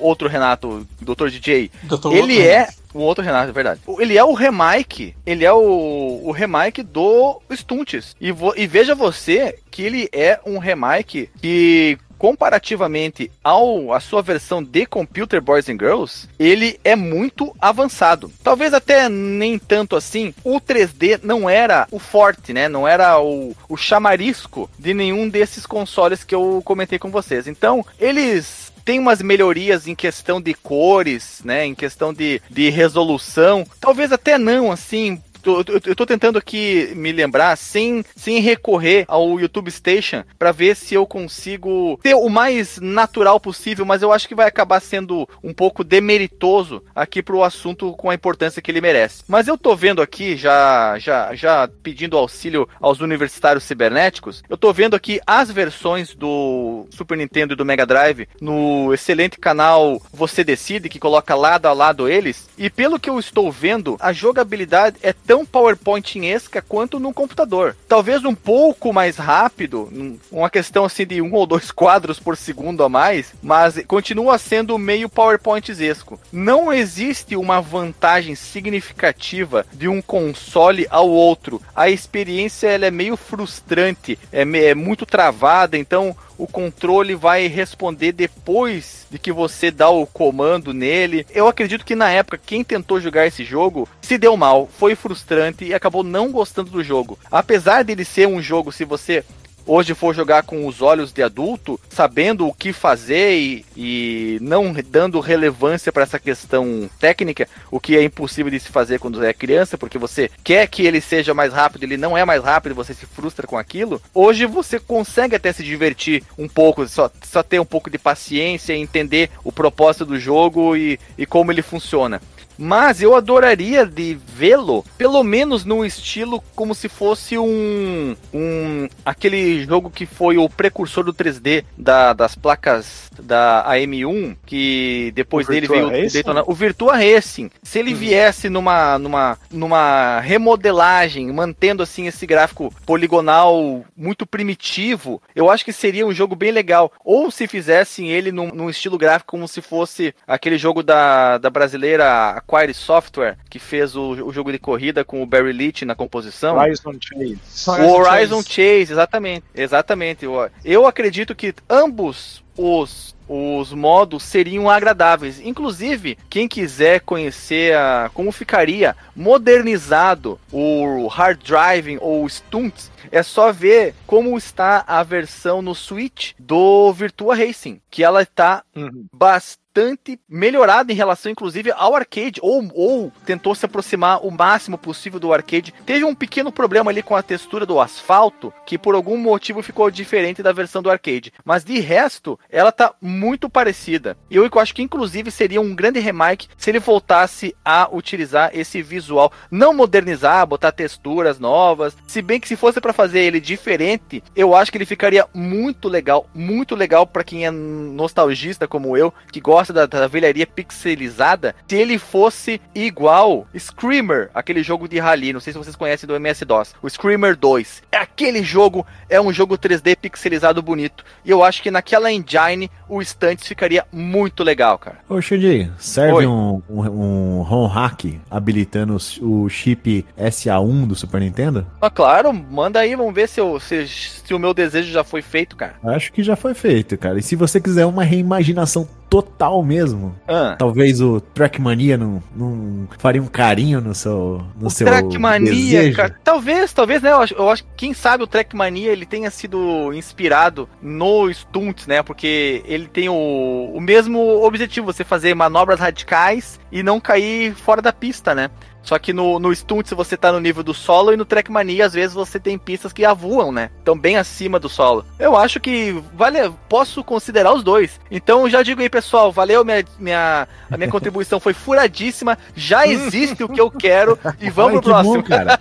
outro Renato, Dr. DJ. Dr. Ele Outro, é Um outro Renato, é verdade. Ele é o remake, ele é o, o remake do Stunts. E, vo, e veja você que ele é um remake que comparativamente ao a sua versão de Computer Boys and Girls, ele é muito avançado. Talvez até nem tanto assim. O 3D não era o forte, né? Não era o, o chamarisco de nenhum desses consoles que eu comentei com vocês. Então, eles tem umas melhorias em questão de cores, né? Em questão de, de resolução. Talvez até não, assim, Tô, eu, tô tentando aqui me lembrar sem, sem recorrer ao YouTube Station para ver se eu consigo ter o mais natural possível, mas eu acho que vai acabar sendo um pouco demeritoso aqui pro assunto com a importância que ele merece. Mas eu tô vendo aqui, já, já, já pedindo auxílio aos universitários cibernéticos, eu tô vendo aqui as versões do Super Nintendo e do Mega Drive no excelente canal Você Decide, que coloca lado a lado eles, e pelo que eu estou vendo, a jogabilidade é tão PowerPointiesca quanto no computador. Talvez um pouco mais rápido, uma questão assim de um ou dois quadros por segundo a mais, mas continua sendo meio PowerPointesco. Não existe uma vantagem significativa de um console ao outro. A experiência ela é meio frustrante, é, é muito travada, então o controle vai responder depois de que você dá o comando nele. Eu acredito que na época quem tentou jogar esse jogo se deu mal, foi frustrante e acabou não gostando do jogo. Apesar dele ser um jogo, se você hoje for jogar com os olhos de adulto, sabendo o que fazer e, e não dando relevância para essa questão técnica, o que é impossível de se fazer quando é criança, porque você quer que ele seja mais rápido, ele não é mais rápido, você se frustra com aquilo. Hoje você consegue até se divertir um pouco, só, só ter um pouco de paciência, entender o propósito do jogo e, e como ele funciona. Mas eu adoraria de vê-lo, pelo menos no estilo como se fosse um, um aquele jogo que foi o precursor do 3D da, das placas da AM1, que depois o dele Virtua veio Daytona, o Virtua Racing. Se ele uhum. viesse numa, numa, numa remodelagem, mantendo assim esse gráfico poligonal muito primitivo, eu acho que seria um jogo bem legal. Ou se fizessem ele num, num estilo gráfico como se fosse aquele jogo da, da brasileira Acquire Software, que fez o, o jogo de corrida com o Barry Leach na composição. Horizon Chase. O Horizon Chase, exatamente. Exatamente. Eu, eu acredito que ambos os os modos seriam agradáveis. Inclusive, quem quiser conhecer a, como ficaria modernizado o hard driving ou stunts, é só ver como está a versão no Switch do Virtua Racing, que ela está uhum. bastante bastante melhorada em relação, inclusive, ao arcade, ou, ou tentou se aproximar o máximo possível do arcade. Teve um pequeno problema ali com a textura do asfalto, que por algum motivo ficou diferente da versão do arcade. Mas de resto, ela tá muito parecida. E eu acho que, inclusive, seria um grande remake se ele voltasse a utilizar esse visual. Não modernizar, botar texturas novas. Se bem que se fosse para fazer ele diferente, eu acho que ele ficaria muito legal, muito legal para quem é nostalgista como eu, que gosta da, da velharia pixelizada, se ele fosse igual Screamer, aquele jogo de rally, não sei se vocês conhecem do MS-DOS, o Screamer 2. É aquele jogo, é um jogo 3D pixelizado bonito. E eu acho que naquela engine o Stunts ficaria muito legal, cara. Ô, Xandi, serve um, um, um ROM hack habilitando o chip SA1 do Super Nintendo? Ah, claro, manda aí, vamos ver se, eu, se, se o meu desejo já foi feito, cara. Acho que já foi feito, cara. E se você quiser uma reimaginação total mesmo. Ah. Talvez o Trackmania não, não faria um carinho no seu no o seu Trackmania, cara, talvez, talvez, né? Eu acho, eu acho que quem sabe o Trackmania ele tenha sido inspirado no Stunts, né? Porque ele tem o, o mesmo objetivo, você fazer manobras radicais e não cair fora da pista, né? Só que no, no Stunts você tá no nível do solo e no Trackmania às vezes você tem pistas que avoam, né? Estão bem acima do solo. Eu acho que vale, posso considerar os dois. Então já digo aí, pessoal, valeu, minha, minha, a minha contribuição foi furadíssima, já existe o que eu quero e vamos Ai, pro próximo. Bom, cara.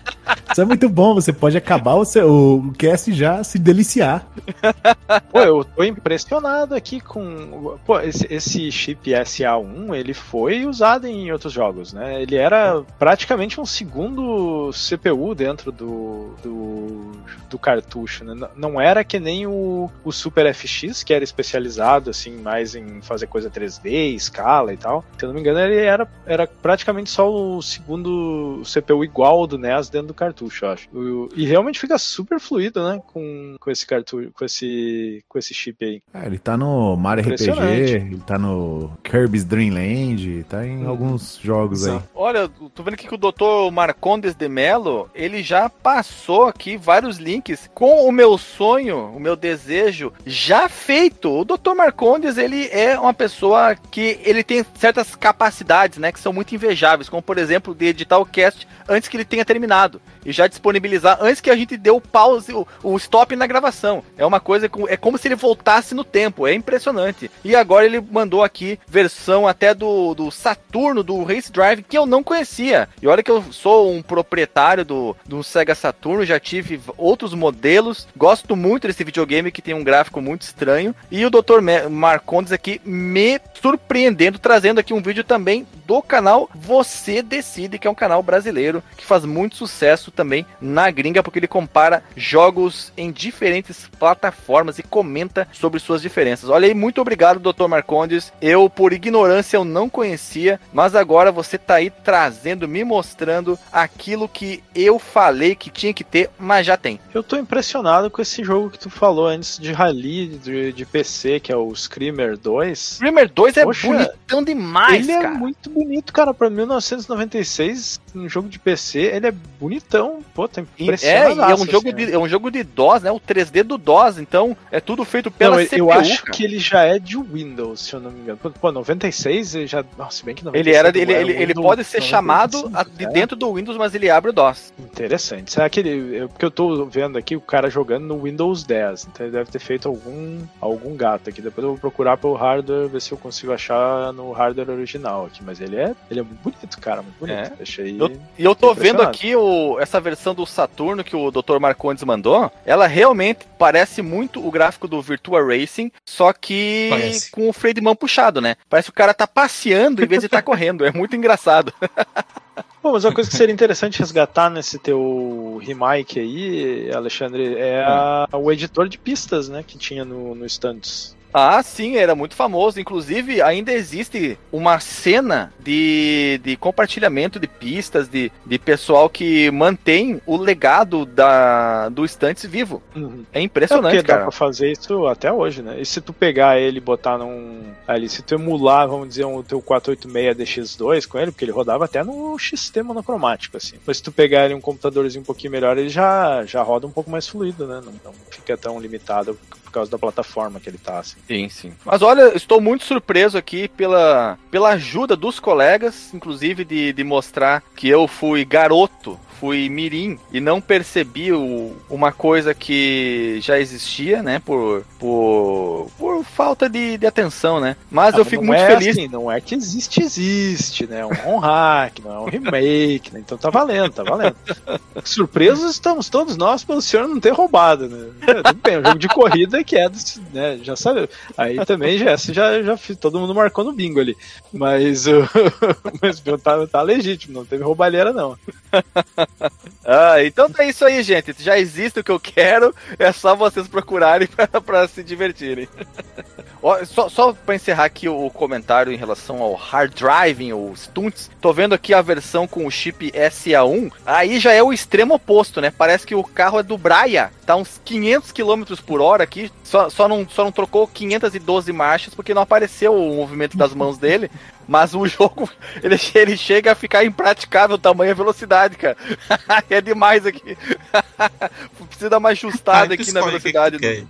Isso é muito bom, você pode acabar o, seu, o cast já se deliciar. Pô, eu tô impressionado aqui com. Pô, esse, esse chip SA1 ele foi usado em outros jogos, né? Ele era praticamente um segundo CPU dentro do, do, do cartucho, né? Não era que nem o, o Super FX, que era especializado assim mais em fazer coisa 3D, escala e tal. Se eu não me engano, ele era, era praticamente só o segundo CPU igual ao do NES dentro do cartucho, eu acho. E realmente fica super fluido, né? Com, com esse cartucho, com esse, com esse chip aí. Ah, ele tá no Mario RPG, ele tá no Kirby's Dream Land, tá em Hum. alguns jogos aí. Exato. Olha, eu tô vendo que o Dr. Marcondes de Mello, ele já passou aqui vários links com o meu sonho, o meu desejo já feito. O Dr. Marcondes, ele é uma pessoa que ele tem certas capacidades, né, que são muito invejáveis, como por exemplo, de editar o cast antes que ele tenha terminado e já disponibilizar antes que a gente dê o pause, o, o stop na gravação. É uma coisa, é como se ele voltasse no tempo, é impressionante. E agora ele mandou aqui versão até do, do Saturno, do Race Drive, que eu não conhecia. E olha que eu sou um proprietário do, do Sega Saturno, já tive outros modelos, gosto muito desse videogame que tem um gráfico muito estranho. E o Dr. Marcondes aqui me surpreendendo, trazendo aqui um vídeo também do canal Você Decide, que é um canal brasileiro que faz muito sucesso também na gringa, porque ele compara jogos em diferentes plataformas e comenta sobre suas diferenças. Olha aí, muito obrigado, Dr. Marcondes. Eu, por ignorância, eu não conhecia, mas agora você tá aí trazendo, me mostrando aquilo que eu falei que tinha que ter, mas já tem. Eu tô impressionado com esse jogo que tu falou antes de rally de, de PC, que é o Screamer 2. Screamer 2 é Poxa, bonitão demais, ele cara. é muito bonito, cara. Pra 1996, um jogo de PC, ele é bonitão. Pô, tá É, impressionado. e é um jogo de é um jogo de DOS, né? O 3D do DOS, então é tudo feito pela Não, eu- CPU. eu acho cara. que ele já é de Windows, se eu não me engano. Pô, Pô, 96 ele já. Nossa, se bem que 96 Ele era ele, é ele, ele Windows pode ser 95, chamado a- de é. dentro do Windows, mas ele abre o DOS. Interessante. Será que ele. eu- Porque eu tô vendo aqui o cara jogando no Windows 10. Então ele deve ter feito algum, algum gato aqui. Depois eu vou procurar pelo hardware, ver se eu consigo achar no hardware original aqui. Mas ele é, ele é muito bonito, cara. Muito bonito. É. Achei. Eu- E eu tô Tô vendo aqui o, essa versão do Saturno que o Dr. Marcondes mandou. Ela realmente parece muito o gráfico do Virtua Racing, só que Parece. com o freio de mão puxado, né? Parece que o cara tá passeando em vez de estar correndo. É muito engraçado. Bom, mas uma coisa que seria interessante resgatar nesse teu remake aí, Alexandre, é a- o editor de pistas, né? Que tinha no, no Stunts. Ah, sim, era muito famoso. Inclusive, ainda existe uma cena de, de compartilhamento de pistas, de, de pessoal que mantém o legado da, do Stunts vivo. É É impressionante, porque dá cara. pra fazer isso até hoje, né? E se tu pegar ele e botar num. Ali, se tu emular, vamos dizer, o teu 486DX2 com ele, porque ele rodava até no XT monocromático, assim. Mas se tu pegar ele um computadorzinho um pouquinho melhor, ele já, já roda um pouco mais fluido, né? Não, não fica tão limitado por causa da plataforma que ele tá, assim. Sim, sim. Mas olha, estou muito surpreso aqui pela, pela ajuda dos colegas, inclusive de, de mostrar que eu fui garoto, fui mirim e não percebi o- uma coisa que já existia, né? Por, por, por falta de, de atenção, né? Mas Ah, eu fico muito é feliz. assim, não é que existe, existe, né? É um hack, não é um remake, né? Então tá valendo, tá valendo. Surpresos estamos todos nós pelo senhor não ter roubado, né? É, tudo bem, é um jogo de corrida que é, né? Já sabe. Aí também já, já, já fiz, todo mundo marcou no bingo ali. Mas o mas tá, tá legítimo, não teve roubalheira, não. Ah, então é isso aí, gente. Já existe o que eu quero, é só vocês procurarem pra se divertirem. Só, só pra encerrar aqui o comentário em relação ao hard driving, ou stunts, tô vendo aqui a versão com o chip SA1, aí já é o extremo oposto, né? Parece que o carro é do Braia, tá uns 500 km por hora aqui, só, só, não, só não trocou 512 marchas porque não apareceu o movimento das mãos dele, mas o jogo, ele, ele chega a ficar impraticável o tamanho e a velocidade, cara. é demais aqui. Precisa dar uma ajustada aqui na o que velocidade. que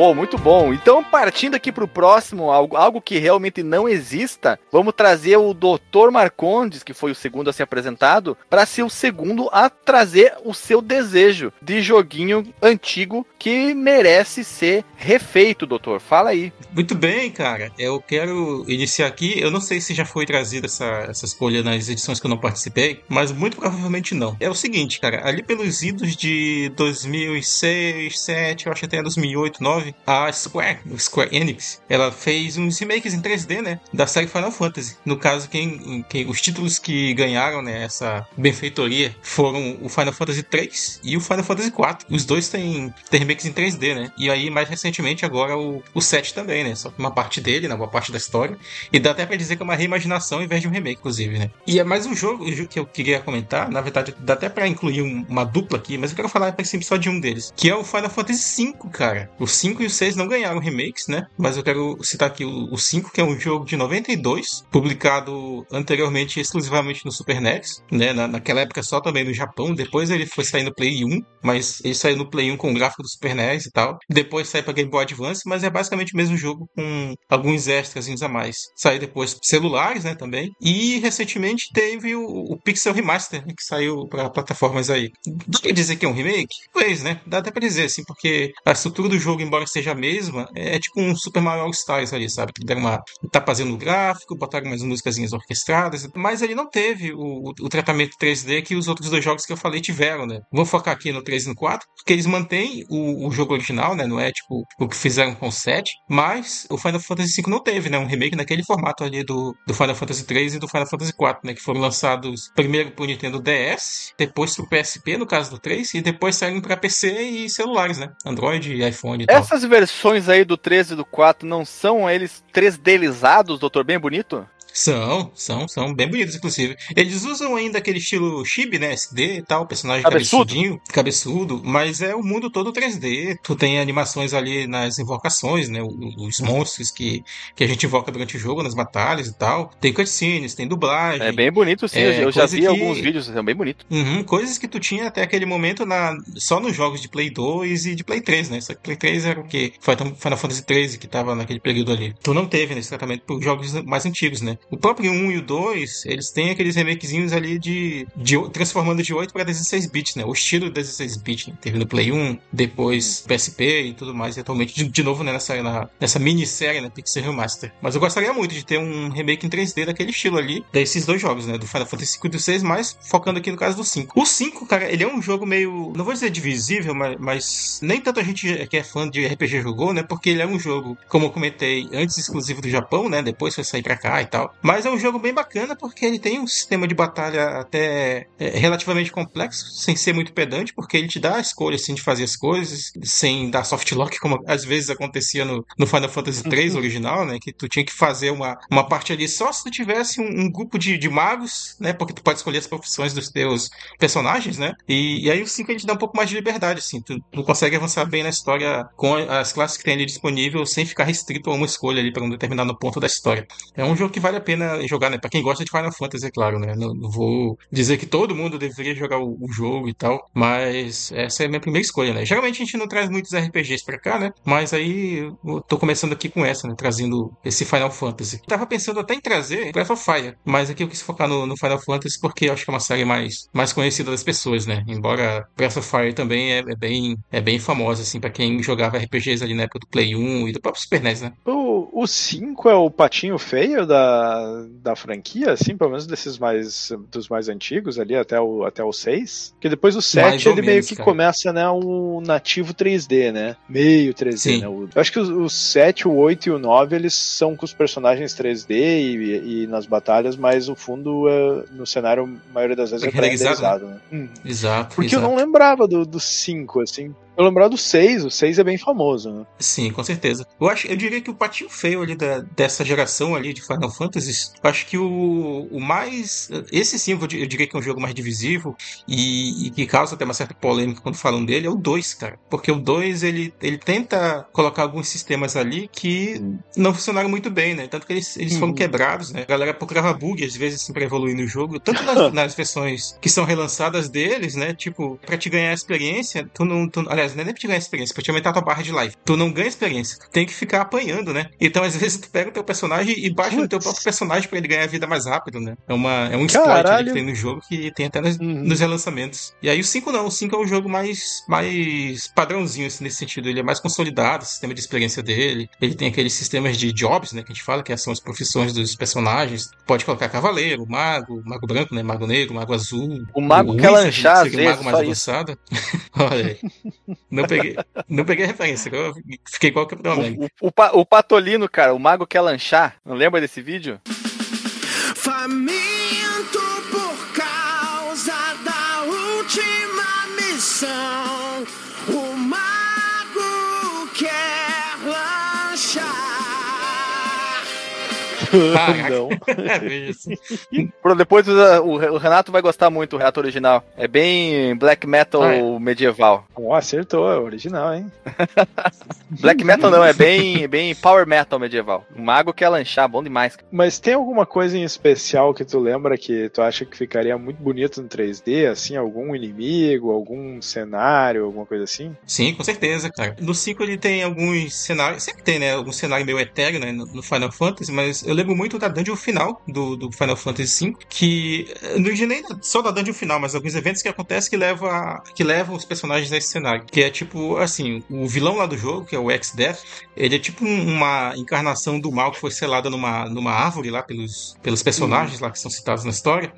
bom, muito bom. Então, partindo aqui pro próximo, algo, algo que realmente não exista, vamos trazer o Dr. Marcondes, que foi o segundo a ser apresentado, para ser o segundo a trazer o seu desejo de joguinho antigo que merece ser refeito, doutor. Fala aí. Muito bem, cara. Eu quero iniciar aqui. Eu não sei se já foi trazida essa, essa escolha nas edições que eu não participei, mas muito provavelmente não. É o seguinte, cara. Ali pelos idos de 2006, 2007, eu acho até 2008, 2009, a Square, Square Enix, ela fez uns remakes em 3D, né? Da série Final Fantasy. No caso, quem, quem os títulos que ganharam né, essa benfeitoria foram o Final Fantasy 3 e o Final Fantasy 4. Os dois têm, têm remakes em 3D, né? E aí, mais recentemente, agora o, o 7 também, né? Só que uma parte dele, né? Uma parte da história. E dá até pra dizer que é uma reimaginação em vez de um remake, inclusive, né? E é mais um jogo, que eu queria comentar. Na verdade, dá até pra incluir um, uma dupla aqui, mas eu quero falar, por exemplo, só de um deles. Que é o Final Fantasy V, cara. O 5 e o 6 não ganharam remakes, né? Mas eu quero citar aqui o, o 5, que é um jogo de 92, publicado anteriormente exclusivamente no Super NES, né? Na, naquela época só também no Japão. Depois ele foi sair no Play 1, mas ele saiu no Play 1 com o gráfico do Super NES e tal. Depois saiu pra Game Boy Advance, mas é basicamente o mesmo jogo com alguns extras a mais. Saiu depois celulares, né? Também. E recentemente teve o, o Pixel Remaster, né, que saiu para plataformas aí. Dá pra dizer que é um remake? Pois, né? Dá até pra dizer, assim, porque a estrutura do jogo, embora seja a mesma, é, tipo um Super Mario All Stars ali, sabe? Que deram uma tá fazendo o gráfico, botaram umas músicas orquestradas, mas ele não teve o, o, tratamento 3D que os outros dois jogos que eu falei tiveram, né? Vou focar aqui no 3 e no 4, porque eles mantêm o, o jogo original, né? Não é tipo o que fizeram com o 7, mas o Final Fantasy V não teve, né? Um remake naquele formato ali do, do Final Fantasy 3 e do Final Fantasy 4, né? Que foram lançados primeiro pro Nintendo DS, depois pro PSP, no caso do 3, e depois saíram para PC e celulares, né? Android e iPhone e tal. Essas versões aí do 13 e do 4 não são eles 3Dlizados, doutor? Bem bonito? São, são, são bem bonitos, inclusive. Eles usam ainda aquele estilo chibi, né? SD e tal, personagem Cabeçudo. cabeçudinho, cabeçudo, mas é o mundo todo 3D. Tu tem animações ali nas invocações, né? Os monstros que, que a gente invoca durante o jogo, nas batalhas e tal. Tem cutscenes, tem dublagem. É bem bonito, sim. É, eu já vi que- alguns vídeos, são bem bonitos. Uhum, coisas que tu tinha até aquele momento na, só nos jogos de Play 2 e de Play 3, né? Só que Play 3 era o quê? Foi Final Fantasy 13 que tava naquele período ali. Tu não teve nesse tratamento por jogos mais antigos, né? O próprio 1 e o 2, eles têm aqueles remakezinhos ali de, de transformando de 8 para 16 bits, né? O estilo 16 bits, né? Teve no Play 1, depois PSP e tudo mais, e atualmente de, de novo né, nessa, na, nessa minissérie, né? Pixel Remaster. Mas eu gostaria muito de ter um remake em 3D daquele estilo ali, desses dois jogos, né? Do Final Fantasy V e do 6, mas focando aqui no caso do 5. O 5, cara, ele é um jogo meio, não vou dizer divisível, mas, mas nem tanto a gente que é fã de RPG jogou, né? Porque ele é um jogo, como eu comentei, antes exclusivo do Japão, né? Depois foi sair pra cá e tal. Mas é um jogo bem bacana porque ele tem um sistema de batalha até é, relativamente complexo, sem ser muito pedante, porque ele te dá a escolha assim, de fazer as coisas sem dar soft lock, como às vezes acontecia no, no Final Fantasy III original, né? Que tu tinha que fazer uma, uma parte ali só se tu tivesse um, um grupo de, de magos, né? Porque tu pode escolher as profissões dos teus personagens, né? E, e aí o 5 ele te dá um pouco mais de liberdade, assim. Tu, tu consegue avançar bem na história com as classes que tem ali disponível sem ficar restrito a uma escolha ali para um determinado ponto da história. É um jogo que vale a pena jogar, né? Pra quem gosta de Final Fantasy, é claro, né? Não, não vou dizer que todo mundo deveria jogar o, o jogo e tal, mas essa é a minha primeira escolha, né? Geralmente a gente não traz muitos RPGs pra cá, né? Mas aí eu tô começando aqui com essa, né? Trazendo esse Final Fantasy. Tava pensando até em trazer Breath of Fire, mas aqui eu quis focar no, no Final Fantasy porque eu acho que é uma série mais, mais conhecida das pessoas, né? Embora Breath of Fire também é, é bem, é bem famosa, assim, pra quem jogava RPGs ali na época do Play 1 e do próprio Super NES, né? O 5 é o patinho feio da, da franquia, assim, pelo menos desses mais dos mais antigos ali, até o, até o 6. Porque depois o Mais 7 ou ele meio menos, que cara. começa, né, um nativo 3D, né? Meio 3D, Sim. né? O- eu acho que o, o 7, o 8 e o 9 eles são com os personagens 3D e, e nas batalhas, mas o fundo é, no cenário, a maioria das vezes, é Renderizado, pré-renderizado, né? Hum. Exato. Porque exato. eu não lembrava do 5, assim. Eu lembrava do 6, o 6 é bem famoso, né? Sim, com certeza. Eu acho, eu diria que o patinho feio ali da, dessa geração ali de Final Fantasy, eu acho que o, o mais. Esse sim, eu di- eu diria que é um jogo mais divisivo e, e que causa até uma certa polêmica quando falam dele, é o 2, cara. Porque o 2 ele, ele tenta colocar alguns sistemas ali que não funcionaram muito bem, né? Tanto que eles, eles foram Uhum. quebrados, né? A galera procurava bug às vezes assim, pra evoluir no jogo, tanto nas, nas versões que são relançadas deles, né? Tipo, pra te ganhar experiência, tu não. Tu, aliás, aliás, não é nem pra te ganhar experiência, pra te aumentar a tua barra de life. Tu não ganha experiência, tu tem que ficar apanhando, né? Então, às vezes, tu pega o teu personagem e baixa no teu Putz. próprio personagem pra ele ganhar vida mais rápido, né? É, uma, é um exploit ali Caralho. que tem no jogo que tem até nos, Uhum. nos relançamentos. E aí o 5 não, o 5 é um jogo mais, mais padrãozinho assim, nesse sentido. Ele é mais consolidado, o sistema de experiência dele. Ele tem aqueles sistemas de jobs, né? Que a gente fala, que são as profissões dos personagens. Pode colocar cavaleiro, mago, mago branco, né? Mago negro, mago azul. O mago quer wizard, lanchar, às o mago mais avançado. Olha aí. Não peguei, não peguei a referência. Eu fiquei igual o Capitão América. O, o, Pa- o Patolino, cara, o mago quer lanchar. Não lembra desse vídeo? Faminto por causa da última missão. Não. Assim. Pro- Depois o, o- o Renato vai gostar muito do Renato original. É bem black metal Ah, é. medieval. Ó, acertou, é original, hein? Black metal não, é bem, bem power metal medieval. O mago quer lanchar, bom demais. Mas tem alguma coisa em especial que tu lembra que tu acha que ficaria muito bonito no 3D? Assim, algum inimigo, algum cenário, alguma coisa assim? Sim, com certeza, cara. No 5 ele tem alguns cenários, sempre tem, né? Algum cenário meio etéreo, né? No no Final Fantasy, mas eu lembro muito da dungeon final do, do Final Fantasy V, que não diria nem só da dungeon final, mas alguns eventos que acontecem que, leva, que levam os personagens a esse cenário. Que é tipo, assim, o vilão lá do jogo, que é o X-Death, ele é tipo um- uma encarnação do mal que foi selada numa, numa árvore lá pelos, pelos personagens lá que são citados na história.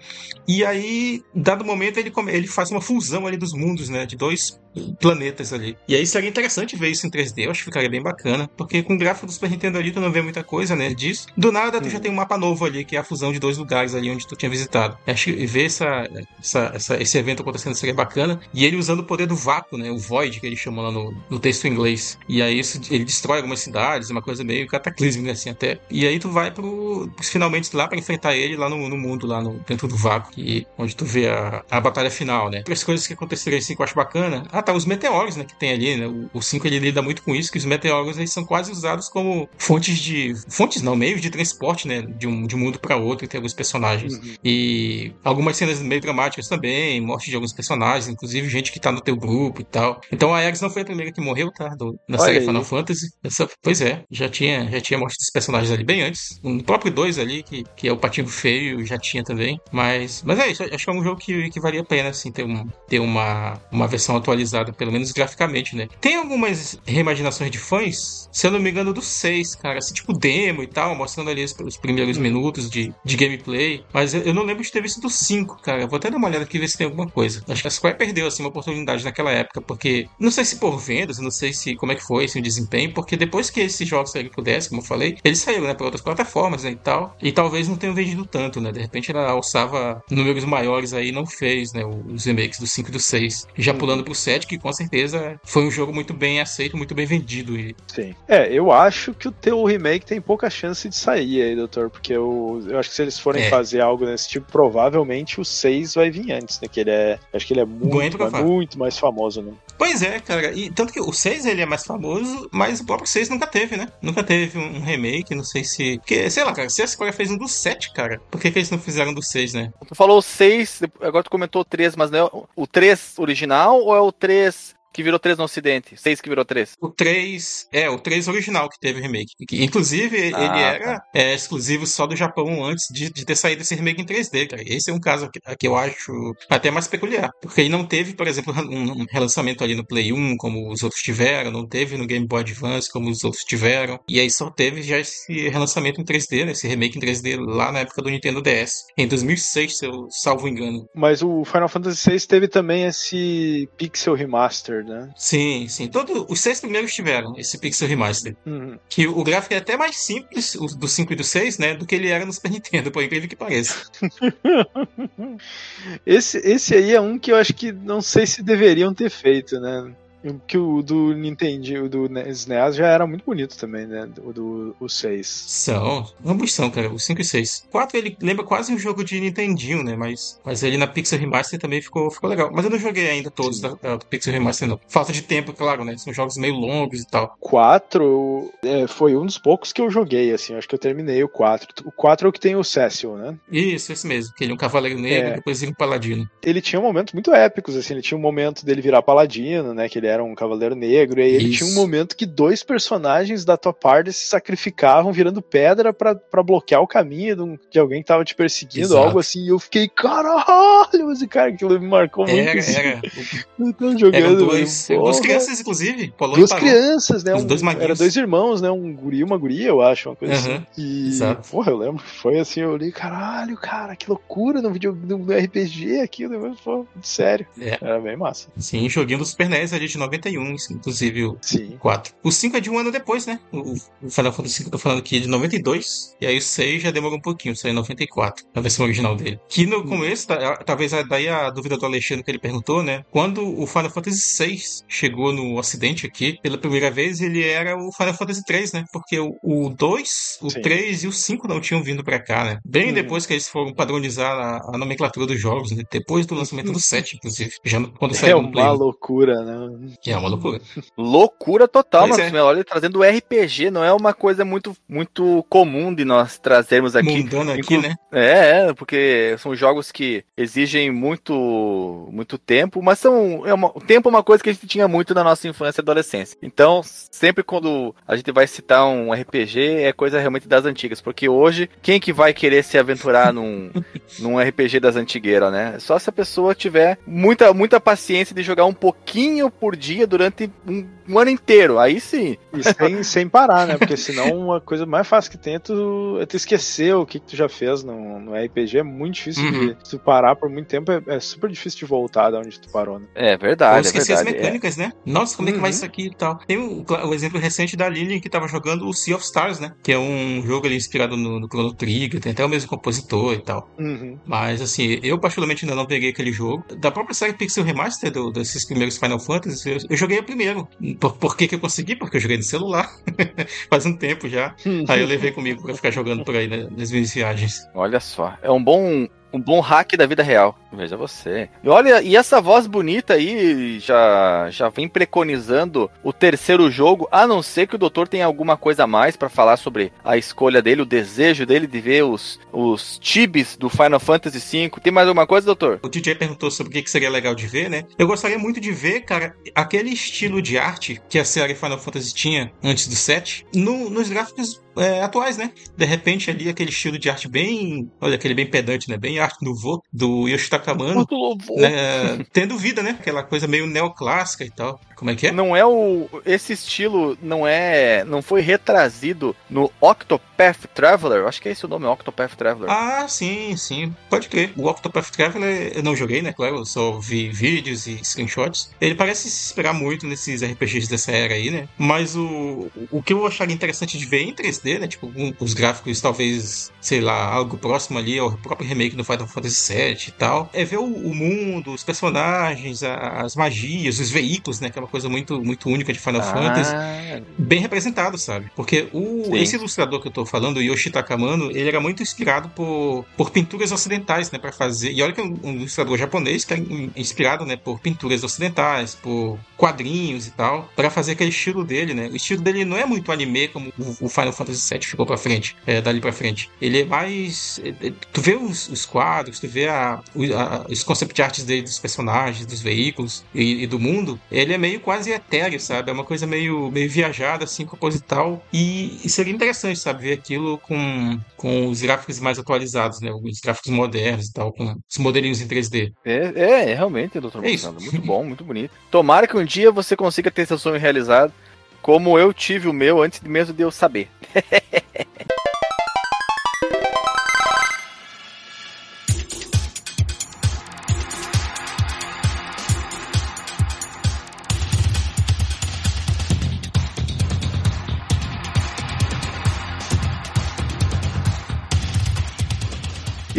E aí, dado momento, ele, ele faz uma fusão ali dos mundos, né? De dois planetas ali. E aí seria interessante ver isso em 3D, eu acho que ficaria bem bacana, porque com o gráfico do Super Nintendo ali tu não vê muita coisa, né, disso. Do nada tu já tem um mapa novo ali, que é a fusão de dois lugares ali onde tu tinha visitado. Eu acho que ver essa, essa, essa- esse evento acontecendo seria bacana. E ele usando o poder do vácuo, né, o Void, que ele chamou lá no, no texto em inglês. E aí isso, ele destrói algumas cidades, uma coisa meio cataclísmica assim até. E aí tu vai pro, finalmente lá pra enfrentar ele lá no, no mundo, lá no, dentro do vácuo, que, onde tu vê a, a batalha final, né. Outras coisas que aconteceriam assim que eu acho bacana. Ah, tá, os meteoros, né, que tem ali, né. O, o 5 ele lida muito com isso, que os meteoros eles são quase usados como fontes de. Fontes não, meios de transporte, né, de um, de um mundo pra outro, tem alguns personagens. E algumas cenas meio dramáticas também, morte de alguns personagens, inclusive gente que tá no teu grupo e tal. Então a Ares não foi a primeira que morreu, tá? Do, na Olha série aí. Final Fantasy. Essa, pois é, já tinha, já tinha morte dos personagens ali bem antes. No próprio 2 ali, que, que é o Patinho Feio, já tinha também. Mas, mas é isso, acho que é um jogo que, que valia a pena, assim, ter, um, ter uma, uma versão atualizada, pelo menos graficamente, né? Tem algumas reimaginações de fãs, se eu não me engano, do 6, cara, assim, tipo demo e tal, mostrando ali os, os primeiros minutos de, de gameplay. Mas eu, eu não lembro de ter visto do 5, cara. Vou até dar uma olhada aqui e ver se tem alguma coisa. Acho que a Square perdeu, assim, uma oportunidade naquela época, porque não sei se por vendas, não sei se como é que foi, assim, o desempenho, porque depois que esses jogos saíram pro DS, como eu falei, eles saíram, né, pra outras plataformas, né, e tal, e talvez não tenham vendido tanto, né, de repente ela alçava números maiores aí e não fez, né, os remakes do 5 e do 6. Já pulando pro 7, que com certeza foi um jogo muito bem aceito, muito bem vendido, e Sim. É, eu acho que o teu remake tem pouca chance de sair aí, doutor, porque eu, eu acho que se eles forem É. fazer algo desse tipo, provavelmente o 6 vai vir antes, né? Que ele é. Acho que ele é muito, provável. muito mais famoso, né? Pois é, cara. E tanto que o 6 ele é mais famoso, mas o próprio 6 nunca teve, né? Nunca teve um remake, não sei se. Porque, sei lá, cara, se a Square fez um do 7, cara, por que, que eles não fizeram do 6, né? Tu falou o 6, agora tu comentou o 3, mas não é o 3 original ou é o 3 que virou 3 no ocidente? 6 que virou 3? O 3. É, o 3 original que teve remake. Que, inclusive, ele Ah, era é, exclusivo só do Japão antes de, de ter saído esse remake em 3D, cara. Esse é um caso que, que eu acho até mais peculiar. Porque ele não teve, por exemplo, um, um relançamento ali no Play 1, como os outros tiveram, não teve no Game Boy Advance, como os outros tiveram. E aí só teve já esse relançamento em 3D, né? Esse remake em 3D lá na época do Nintendo DS. Em 2006, se eu salvo engano. Mas o Final Fantasy VI teve também esse Pixel Remaster, né? Sim, sim. Todo, os seis primeiros tiveram esse Pixel Remaster. Uhum. Que o gráfico é até mais simples, o do 5 e do 6, né? Do que ele era no Super Nintendo, por incrível que pareça. Esse, esse aí é um que eu acho que não sei se deveriam ter feito, né? Que o do Nintendo, o do SNES já era muito bonito também, né? O do o 6. São, ambos são, cara, os 5 e 6. 4 ele lembra quase um jogo de Nintendinho, né? Mas, mas ele na Pixel Remaster também ficou, ficou legal. Mas eu não joguei ainda todos da, da Pixel Remaster, não. Falta de tempo, claro, né? São jogos meio longos e tal. 4 é, foi um dos poucos que eu joguei, assim. Acho que eu terminei o 4. O 4 é o que tem o Cecil, né? Isso, esse mesmo. Que ele é um cavaleiro negro É. e depois vira um paladino. Ele tinha momentos muito épicos, assim. Ele tinha um momento dele virar paladino, né? Que ele era um cavaleiro negro, e aí ele tinha um momento que dois personagens da tua parte se sacrificavam virando pedra pra, pra bloquear o caminho de, um- de alguém que tava te perseguindo, Exato. algo assim, e eu fiquei, caralho, esse cara, aquilo me marcou muito. Era, assim. era. Jogando. dois, duas crianças, inclusive. Duas crianças, né? Um- dois era dois irmãos, né? Um guri e uma guria, eu acho, uma coisa Aham, assim. E, exato. porra, eu lembro, foi assim, eu olhei, caralho, cara, que loucura no vídeo no RPG aqui, negócio, pô, sério. É. Era bem massa. Sim, joguinho do Super NES ali de 91, inclusive o Sim. 4. O 5 é de um ano depois, né? O o Final Fantasy V eu tô falando aqui é de 92. E aí o 6 já demorou um pouquinho, saiu em 94, a versão original dele. Que no começo, tá- talvez a- daí a dúvida do Alexandre que ele perguntou, né? Quando o Final Fantasy VI chegou no ocidente aqui, pela primeira vez, ele era o Final Fantasy 3, né? Porque o, o 2, o Sim. 3 e o 5 não tinham vindo pra cá, né? Bem Uhum. depois que eles foram padronizar a, a nomenclatura dos jogos, né? Depois do lançamento do 7, inclusive. Já quando É saiu no Play. uma um. loucura, né? Que é uma loucura. Loucura total, Marcos é. Olha, trazendo RPG, não é uma coisa muito, muito comum de nós trazermos aqui. Mundano aqui, né? É, é, porque são jogos que exigem muito, muito tempo, mas são é uma, o tempo é uma coisa que a gente tinha muito na nossa infância e adolescência. Então, sempre quando a gente vai citar um RPG, é coisa realmente das antigas, porque hoje quem que vai querer se aventurar num, num RPG das antigueiras, né? Só se a pessoa tiver muita, muita paciência de jogar um pouquinho por dia durante um, um ano inteiro. Aí sim. E sem, sem parar, né? Porque senão uma coisa mais fácil que tem é tu, é tu esquecer o que, que tu já fez no, no RPG. É muito difícil Uhum. de tu parar por muito tempo. É, é super difícil de voltar da onde tu parou, né? É Ou verdade, é esquecer as verdade. é. mecânicas, né? Nossa, como é que vai Uhum. isso aqui e tal? Tem o, o exemplo recente da Lilian que tava jogando o Sea of Stars, né? Que é um jogo ali inspirado no, no Chrono Trigger, tem até o mesmo compositor e tal. Uhum. Mas assim, eu particularmente ainda não peguei aquele jogo. Da própria série Pixel Remaster do- desses primeiros Final Fantasy, eu, eu joguei o primeiro. Por, por que, que eu consegui? Porque eu joguei no celular. Faz um tempo já. Aí eu levei comigo pra ficar jogando por aí né, nas minhas viagens. Olha só, é um bom um bom hack da vida real. Veja você. E olha, e essa voz bonita aí já já vem preconizando o terceiro jogo, a não ser que o doutor tenha alguma coisa a mais pra falar sobre a escolha dele, o desejo dele de ver os os tibis do Final Fantasy V. Tem mais alguma coisa, doutor? O DJ perguntou sobre o que que seria legal de ver, né? Eu gostaria muito de ver, cara, aquele estilo de arte que a série Final Fantasy tinha antes do 7 no- nos gráficos é, atuais, né? De repente ali aquele estilo de arte bem, olha, aquele bem pedante, né? Bem arte nouveau do Yoshitaka Amano, né? Tendo vida, né? Aquela coisa meio neoclássica e tal. Como é que é? Não é o esse estilo não é não foi retrazido no Octopath Traveler. Acho que é esse o nome, Octopath Traveler. Ah, sim, sim. Pode crer. O Octopath Traveler eu não joguei, né? Claro, eu só vi vídeos e screenshots. Ele parece se inspirar muito nesses RPGs dessa era aí, né? Mas o, o que eu acharia interessante de ver em 3D, né? Tipo, um- os gráficos, talvez, sei lá, algo próximo ali ao próprio remake do Final Fantasy VII e tal, é ver o, o mundo, os personagens, a- as magias, os veículos, né? Que é uma coisa muito, muito única de Final Fantasy Ah, bem representado, sabe? Porque o, Sim. esse ilustrador que eu tô falando, o Yoshitaka Amano, ele era muito inspirado por, por pinturas ocidentais, né, para fazer. E olha que é um, um ilustrador japonês que é in- inspirado, né, por pinturas ocidentais, por quadrinhos e tal, para fazer aquele estilo dele, né? O estilo dele não é muito anime como o, o Final Fantasy VII ficou para frente, é, dali para frente. Ele é mais é, é, tu vê os, os quadros, tu vê a, a- os concept arts dele dos personagens, dos veículos e, e do mundo, ele é meio quase etéreo, sabe? É uma coisa meio, meio viajada, assim, proposital. E, e seria interessante, sabe? Ver aquilo com, com os gráficos mais atualizados, né? Os gráficos modernos e tal, com os modelinhos em 3D. É, é, realmente, doutor É isso. Muito bom, muito bonito. Tomara que um dia você consiga ter seu sonho realizado, como eu tive o meu antes mesmo de eu saber.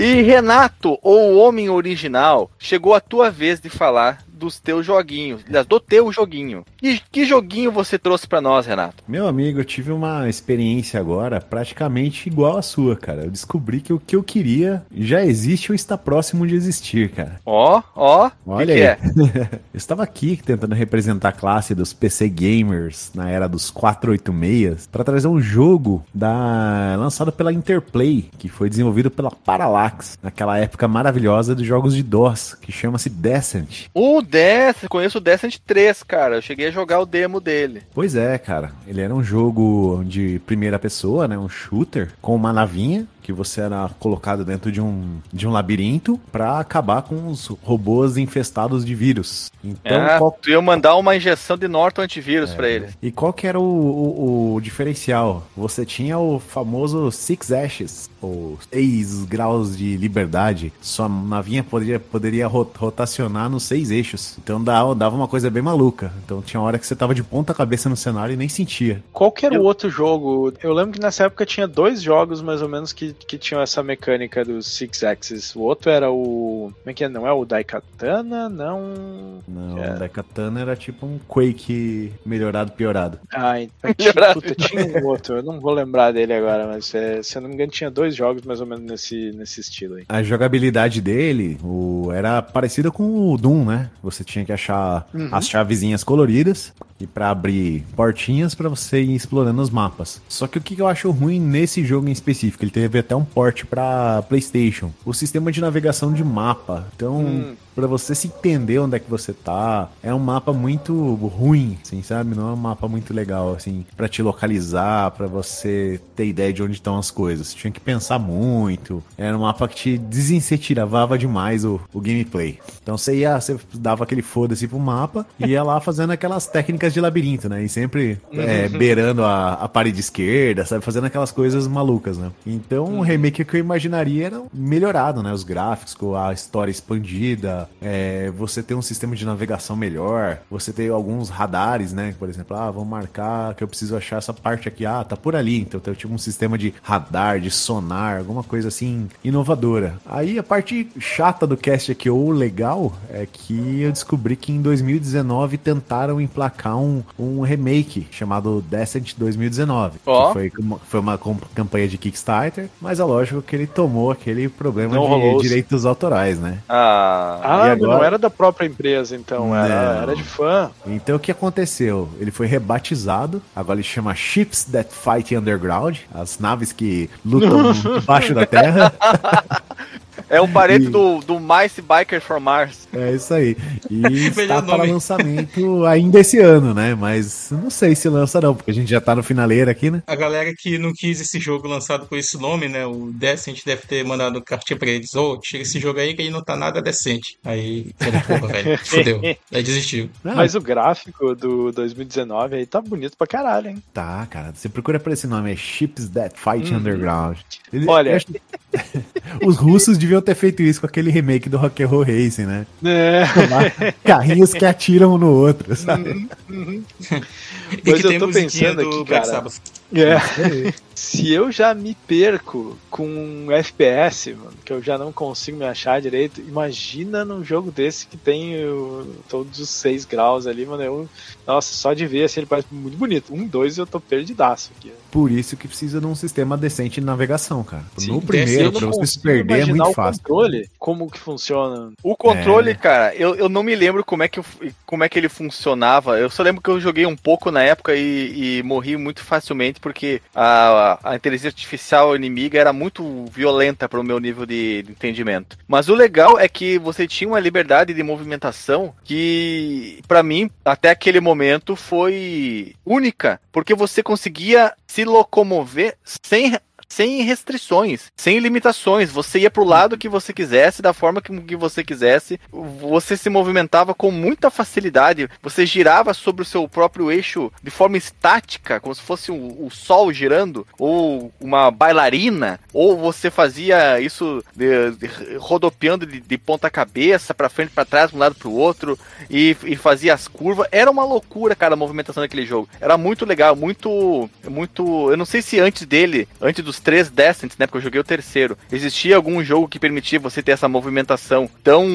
E Renato, ou o homem original, chegou a tua vez de falar dos teus joguinhos, aliás, do teu joguinho. E que joguinho você trouxe pra nós, Renato? Meu amigo, eu tive uma experiência agora praticamente igual à sua, cara. Eu descobri que o que eu queria já existe ou está próximo de existir, cara. Ó, ó, o que, Olha que aí. é? Eu estava aqui tentando representar a classe dos PC gamers na era dos 486 para trazer um jogo da lançado pela Interplay, que foi desenvolvido pela Parallax, naquela época maravilhosa dos jogos de DOS, que chama-se Descent. O Descent, conheço o Descent 3, cara. Eu cheguei a jogar o demo dele. Pois é, cara. Ele era um jogo de primeira pessoa, né? Um shooter com uma navinha que você era colocado dentro de um, de um labirinto pra acabar com os robôs infestados de vírus. Então, ah, qual, tu ia mandar uma injeção de Norton antivírus pra eles. e qual que era o, o- o diferencial? Você tinha o famoso Six Ashes, ou seis graus de liberdade. Sua navinha poderia, poderia ro- rotacionar nos seis eixos. Então dava, dava uma coisa bem maluca. Então tinha hora que você tava de ponta cabeça no cenário e nem sentia. Qual que era o outro jogo? Eu lembro que nessa época tinha dois jogos mais ou menos que, que tinham essa mecânica dos Six Axis. O outro era o. Como é que é? Não é o Daikatana? Não. Não, É. o Daikatana era tipo um Quake melhorado, piorado. Ah, então tinha, Melhorado. puta, tinha um outro. Eu não vou lembrar dele agora, mas é, se eu não me engano tinha dois jogos mais ou menos nesse, nesse estilo aí. A jogabilidade dele o, era parecida com o Doom, né? Você tinha que achar as chavezinhas coloridas e pra abrir portinhas pra você ir explorando os mapas. Só que o que eu acho ruim nesse jogo em específico, ele teve até um port pra PlayStation. O sistema de navegação de mapa. Então, Hum. Pra você se entender onde é que você tá, é um mapa muito ruim, assim, sabe? Não é um mapa muito legal, assim, pra te localizar, pra você ter ideia de onde estão as coisas. Você tinha que pensar muito. Era um mapa que te desincentivava demais o, o gameplay. Então você ia, você dava aquele foda-se pro mapa e ia lá fazendo aquelas técnicas de labirinto, né? E sempre é, beirando a, a parede esquerda, sabe? Fazendo aquelas coisas malucas, né? Então o remake que eu imaginaria era melhorado, né? Os gráficos, com a história expandida, é, você ter um sistema de navegação melhor, você ter alguns radares, né? Por exemplo, ah, vamos marcar que eu preciso achar essa parte aqui, ah, tá por ali. Então tem tipo um sistema de radar, de sonar, alguma coisa assim inovadora. Aí a parte chata do cast aqui, ou legal, é que eu descobri que em 2019 tentaram emplacar um, um remake chamado Descent 2019. Ó. Que foi, uma- foi uma campanha de Kickstarter, mas é lógico que ele tomou aquele problema Não rolou. de direitos autorais, né? Ah, Ah, agora? não era da própria empresa então, era, era de fã. Então o que aconteceu? Ele foi rebatizado, agora ele chama Ships That Fight Underground, as naves que lutam embaixo da terra. é um parente E- do, do Mice Biker for Mars. É isso aí. E está para lançamento ainda esse ano, né? Mas não sei se lança não, porque a gente já tá no finaleiro aqui, né? A galera que não quis esse jogo lançado com esse nome, né? O Decent deve ter mandado cartinha pra eles. Ô, tira esse jogo aí que ele não tá nada decente. Aí, porra, velho, fudeu. Aí desistiu. Ah, Mas o gráfico do 2019 aí tá bonito pra caralho, hein? Tá, cara. Você procura por esse nome, é Ships That Fight Uhum. Underground. Ele- Olha- acho Os russos deviam ter feito isso com aquele remake do Rock and Roll Racing, né? É. Carrinhos que atiram um no outro, sabe? E Mas que eu tem tô pensando do aqui, cara. Sabbath. É. Se eu já me perco com um FPS, mano, que eu já não consigo me achar direito, imagina num jogo desse que tem o- todos os seis graus ali, mano. Eu, nossa, só de ver assim ele parece muito bonito. Um, dois eu tô perdidaço aqui. Por isso que precisa de um sistema decente de navegação, cara. Sim, no primeiro, não pra você se perder, é muito o fácil. controle, como que funciona. O controle, É. cara, eu, eu não me lembro como é, que, como é que ele funcionava. Eu só lembro que eu joguei um pouco na época e, e morri muito facilmente porque a, a inteligência artificial inimiga era muito violenta para o meu nível de, de entendimento. Mas o legal é que você tinha uma liberdade de movimentação que, pra mim, até aquele momento foi única, porque você conseguia se locomover sem sem restrições, sem limitações. Você ia pro lado que você quisesse, da forma que, você quisesse. Você se movimentava com muita facilidade. Você girava sobre o seu próprio eixo de forma estática, como se fosse o, o sol girando, ou uma bailarina, ou você fazia isso de- de- rodopiando de, de ponta cabeça, para frente, para trás, de um lado pro outro, e, e fazia as curvas. Era uma loucura, cara, a movimentação daquele jogo. Era muito legal, muito, muito. Eu não sei se antes dele, antes dos três Descents, né? Porque eu joguei o terceiro. Existia algum jogo que permitia você ter essa movimentação tão.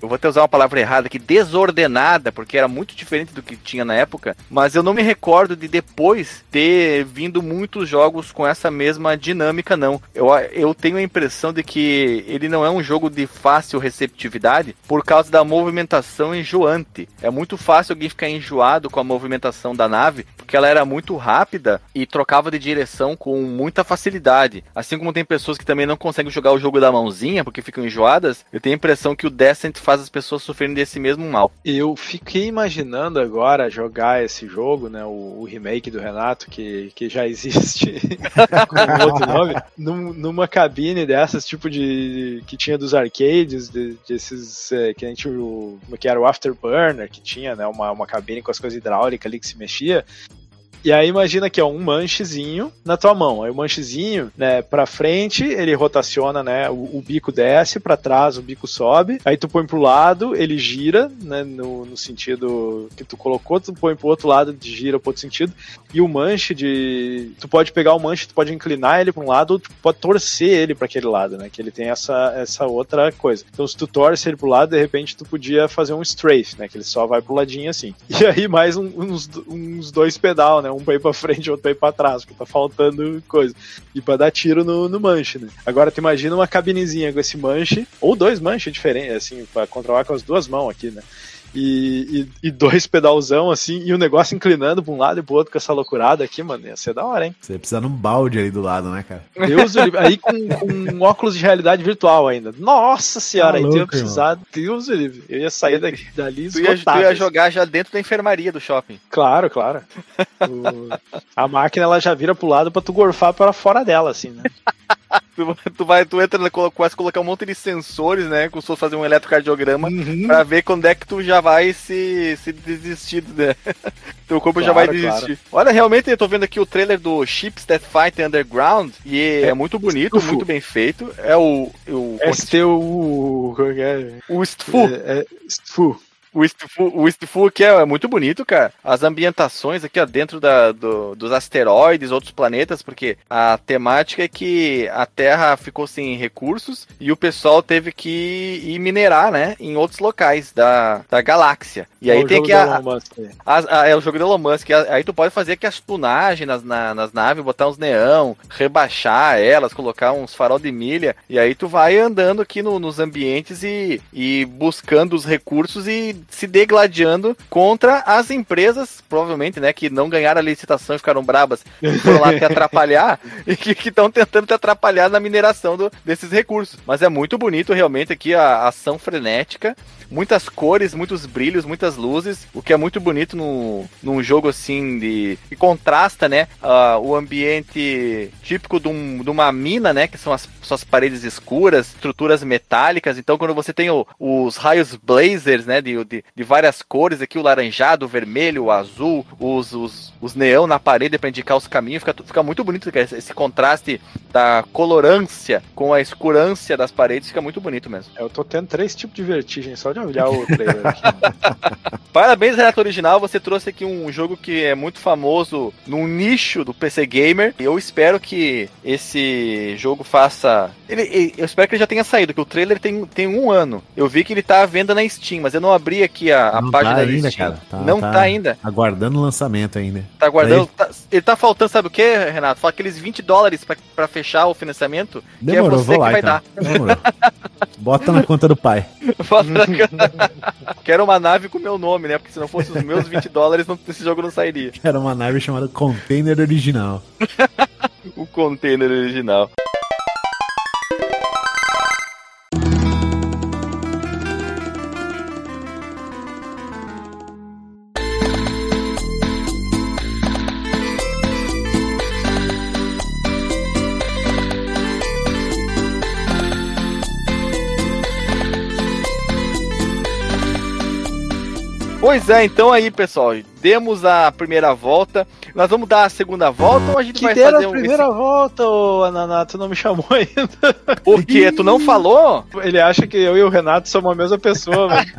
Eu vou até usar uma palavra errada aqui, desordenada, porque era muito diferente do que tinha na época. Mas eu não me recordo de depois ter vindo muitos jogos com essa mesma dinâmica, não. Eu, eu tenho a impressão de que ele não é um jogo de fácil receptividade por causa da movimentação enjoante. É muito fácil alguém ficar enjoado com a movimentação da nave, porque ela era muito rápida e trocava de direção com muita facilidade jogabilidade. Assim como tem pessoas que também não conseguem jogar o jogo da mãozinha porque ficam enjoadas, eu tenho a impressão que o Descent faz as pessoas sofrerem desse mesmo mal. Eu fiquei imaginando agora jogar esse jogo, né? O, o remake do Renato, que, que já existe com outro nome, num- numa cabine dessas, tipo de. que tinha dos arcades, de- desses. é, que a gente. O, que era o Afterburner, que tinha, né? Uma, uma cabine com as coisas hidráulicas ali que se mexia. E aí imagina que é um manchezinho na tua mão. Aí o manchezinho, né, pra frente, ele rotaciona, né, o, o bico desce, pra trás o bico sobe. Aí tu põe pro lado, ele gira, né, no, no sentido que tu colocou, tu põe pro outro lado, gira pro outro sentido. E o manche de... Tu pode pegar o manche, tu pode inclinar ele pra um lado, ou tu pode torcer ele pra aquele lado, né, que ele tem essa, essa outra coisa. Então se tu torce ele pro lado, de repente tu podia fazer um strafe, né, que ele só vai pro ladinho assim. E aí mais um- uns, uns dois pedal, né, um ir pra frente, outro pra ir pra trás, porque tá faltando coisa. E pra dar tiro no, no manche, né. Agora tu imagina uma cabinezinha com esse manche, ou dois manches diferentes, assim, pra controlar com as duas mãos aqui, né. E, e, e dois pedalzão assim, e o negócio inclinando pra um lado e pro outro com essa loucurada aqui, mano, ia ser da hora, hein? Você precisa de um balde ali do lado, né, cara? Deus, aí com, com um óculos de realidade virtual ainda. Nossa senhora, Tá aí louco, precisar, Deus livre. Eu ia sair daqui, dali Tu ia, tu ia jogar já dentro da enfermaria do shopping. Claro, claro. O- a máquina ela já vira pro lado pra tu gorfar para fora dela, assim, né? Tu, tu vai, tu entra, começa a colocar um monte de sensores, né? Como se fosse fazer um eletrocardiograma Uhum. pra ver quando é que tu já vai se, se desistir, né? Teu corpo já vai Claro, desistir. Olha, realmente eu tô vendo aqui o trailer do Ships That Fight Underground e é, muito bonito, Stufu. muito bem feito. É o. o STU. como é que é? o Stfu. É, é, Stfu. O Istfu, o aqui é muito bonito, cara. As ambientações aqui, ó, dentro da, do- dos asteroides, outros planetas, porque a temática é que a Terra ficou sem recursos e o pessoal teve que ir minerar, né, em outros locais da, da galáxia. E aí É o tem jogo que a, Elon Musk aí. as- a- é o jogo do Elon Musk. a- Aí tu pode fazer aqui as tunagens nas, na- nas naves, botar uns neão, rebaixar elas, colocar uns farol de milha. E aí tu vai andando aqui no- nos ambientes e, e buscando os recursos e se degladiando contra as empresas, provavelmente, né, que não ganharam a licitação e ficaram brabas e foram lá te atrapalhar e que estão tentando te atrapalhar na mineração do- desses recursos. Mas é muito bonito realmente aqui a ação frenética muitas cores, muitos brilhos, muitas luzes, o que é muito bonito no, num jogo assim de que contrasta, né, ah, o ambiente típico de, um- de uma mina, né, que são as suas paredes escuras, estruturas metálicas. Então, quando você tem o- os raios blazers, né, de, de, de várias cores aqui, o laranjado, o vermelho, o azul, os, os, os neão na parede para indicar os caminhos, fica, fica muito bonito cara, esse, contraste da colorância com a escurância das paredes, fica muito bonito mesmo. Eu tô tendo três tipos de vertigem só de olhar o trailer aqui. Parabéns, Renato Original. Você trouxe aqui um jogo que é muito famoso num nicho do PC Gamer. Eu espero que esse jogo faça. Ele, ele- eu espero que ele já tenha saído, que o trailer tem, tem um ano. Eu vi que ele tá à venda na Steam, mas eu não abri aqui a, a Não página tá da ainda, Steam. cara. Tá- não tá- tá ainda. Aguardando o lançamento ainda. Tá guardando. tá- ele tá faltando, sabe o que, Renato? Fala aqueles 20 dólares pra, pra fechar o financiamento. Demorou, você vou lá que vai então. Demorou. Bota na conta do pai. Bota na cara. Quero uma nave com meu nome, né? Porque se não fosse os meus 20 dólares, não- esse jogo não sairia. Era uma nave chamada Container Original. O container original. Pois é, então aí, pessoal, demos a primeira volta. Nós vamos dar a segunda volta ou a gente que vai deram fazer a um. primeira volta, ô Ananá, tu não me chamou ainda. Por quê? Tu não falou? Ele acha que eu e o Renato somos a mesma pessoa, velho.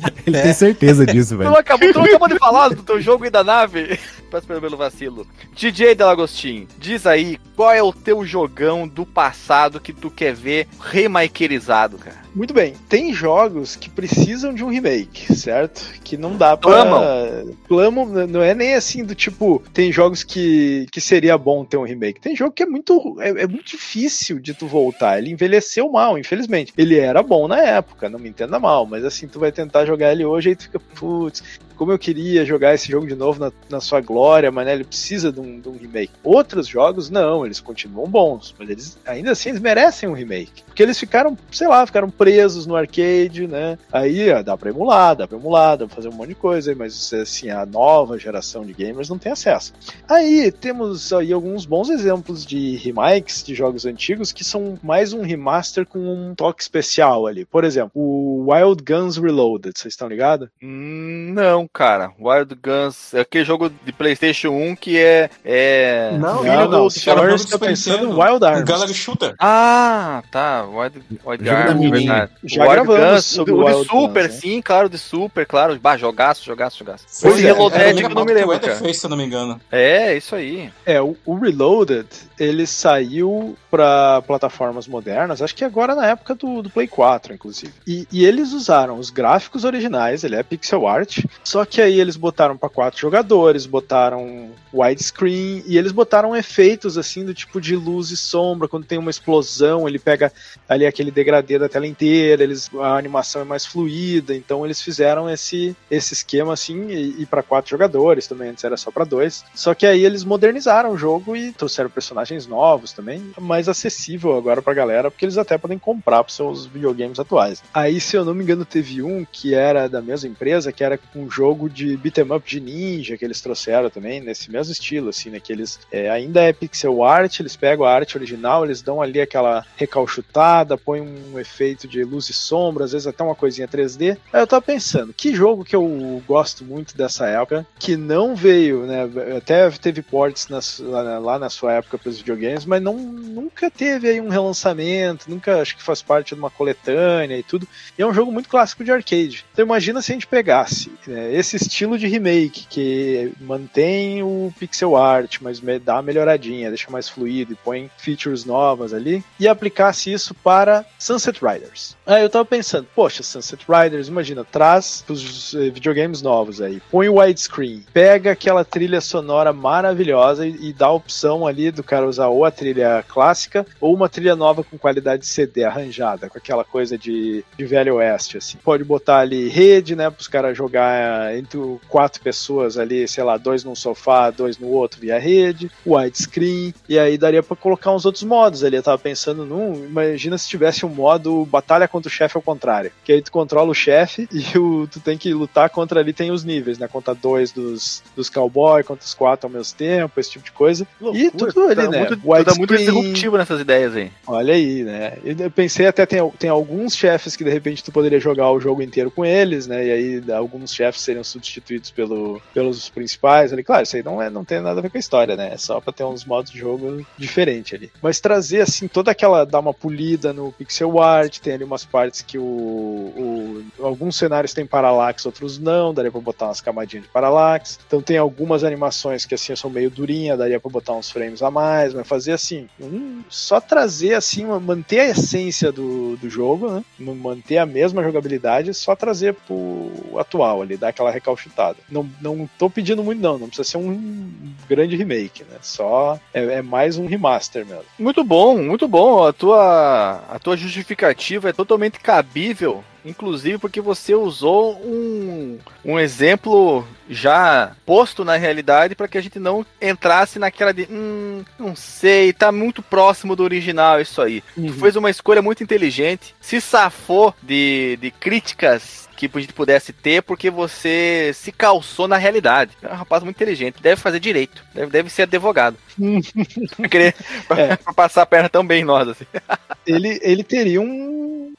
Ele tem certeza disso, Tu velho. não acabou, tu não acabou de falar do teu jogo e da nave? Peço perdão pelo vacilo. DJ Delagostin, diz aí qual é o teu jogão do passado que tu quer ver remakerizado, cara. Muito bem, tem jogos que precisam de um remake, certo? Que não dá pra. Clamam. Clamam, não é nem assim do tipo, tem jogos que, que seria bom ter um remake. Tem jogo que é muito, é, é muito difícil de tu voltar. Ele envelheceu mal, infelizmente. Ele era bom na época, não me entenda mal, mas assim, tu vai tentar jogar ele hoje e tu fica, putz, como eu queria jogar esse jogo de novo na, na sua glória, mas né, ele precisa de um, de um remake. Outros jogos, não, eles continuam bons, mas eles ainda assim eles merecem um remake. Porque eles ficaram, sei lá, ficaram presos no arcade, né? Aí ó, dá pra emular, dá pra emular, dá pra fazer um monte de coisa, mas assim, a nova geração de gamers não tem acesso. Aí temos aí alguns bons exemplos de remakes de jogos antigos que são mais um remaster com um toque especial ali. Por exemplo, o Wild Guns Reloaded, vocês estão ligados? Hum, não, cara. Wild Guns é aquele jogo de PlayStation 1 que é. é Não, Não, não, o Cara, senhor jogo está do pensando em Wild. Arms. Gallery Shooter. Ah, tá. Wild, Wild menina. verdade. Já Wild Guns, o, de- o de Wild Super, Guns, né? sim, claro, de Super, claro. Bah, jogaço, jogaço, jogaço. Pois Esse é, Reloaded era eu não me o lembro, cara. Face, se eu não me engano. É, isso aí. É, o, o Reloaded, ele saiu para plataformas modernas, acho que agora na época do, do Play 4, inclusive. E, e eles usaram os gráficos originais, ele é pixel art, só que aí eles botaram para quatro jogadores, botaram widescreen e eles botaram efeitos assim do tipo de luz e sombra, quando tem uma explosão, ele pega ali aquele degradê da tela inteira, eles a animação é mais fluida, então eles fizeram esse esse esquema assim e, e para quatro jogadores também, antes era só para dois. Só que aí eles modernizaram o jogo e trouxeram personagens novos também, mais acessível agora pra galera, porque eles até podem comprar pros seus videogames atuais. Aí, se eu não me engano, teve um que era da mesma empresa, que era um jogo de beat'em up de ninja que eles trouxeram também, nesse mesmo estilo, assim, né? Que eles é, ainda é pixel art, eles pegam a arte original, eles dão ali aquela recalchutada, põem um efeito de luz e sombra, às vezes até uma coisinha 3D. Aí eu tava pensando, que jogo que eu gosto muito dessa época, que não veio, né? Até teve ports lá, lá na sua época para os videogames, mas não, nunca teve aí um relançamento, nunca acho que faz parte de uma coletânea e tudo. E é um jogo muito clássico de arcade. Então imagina se a gente pegasse né, esse estilo de remake que mantém o pixel art, mas dá uma melhoradinha, deixa mais fluido e põe features novas ali, e aplicasse isso para Sunset Riders. Aí eu tava pensando, poxa, Sunset Riders, imagina, traz os eh, videogames novos aí, põe o widescreen, pega aquela trilha sonora maravilhosa e, e dá a opção ali do cara usar ou a trilha clássica ou uma trilha nova com qualidade CD arranjada, com aquela coisa de, de velho oeste, assim. Pode botar ali rede, né, pros caras jogar entre quatro pessoas ali, sei lá, dois num sofá, dois no outro via rede, widescreen, e aí daria pra colocar uns outros modos ali. Eu tava pensando num, imagina se tivesse um modo batalha contra o chefe ao contrário, que aí tu controla o chefe e o, tu tem que lutar contra ali, tem os níveis, né, contra dois dos, dos cowboy, contra os quatro ao mesmo tempo, esse tipo de coisa. e tudo ali, tá né, muito, tá muito disruptivo nessas ideias aí. Olha aí, né? Eu pensei até tem, tem alguns chefes que de repente tu poderia jogar o jogo inteiro com eles, né? E aí alguns chefes seriam substituídos pelo, pelos principais ali. Claro, isso aí não, é, não tem nada a ver com a história, né? É só pra ter uns modos de jogo diferente ali. Mas trazer assim toda aquela dar uma polida no pixel art, tem ali umas partes que o, o- alguns cenários têm parallax, outros não, daria pra botar umas camadinhas de parallax. Então tem algumas animações que assim são meio durinha, daria pra botar uns frames a mais, mas fazer assim, um- só trazer assim, uma- manter a essência do, do jogo, né? Manter a mesma jogabilidade, só trazer pro atual ali, dar aquela recalchutada. Não, não tô pedindo muito não, não precisa ser um grande remake, né? Só é, é mais um remaster mesmo. Muito bom, muito bom. A tua, a tua justificativa é totalmente cabível, inclusive porque você usou um, um exemplo já posto na realidade para que a gente não entrasse naquela de hum, não sei, tá muito próximo do original isso aí. Tu fez uma escolha muito inteligente, se safou de, de críticas que a gente pudesse ter, porque você se calçou na realidade. É um rapaz muito inteligente, deve fazer direito, deve, deve ser advogado. Pra querer É. pra passar a perna tão bem em nós, assim. Ele, ele teria um.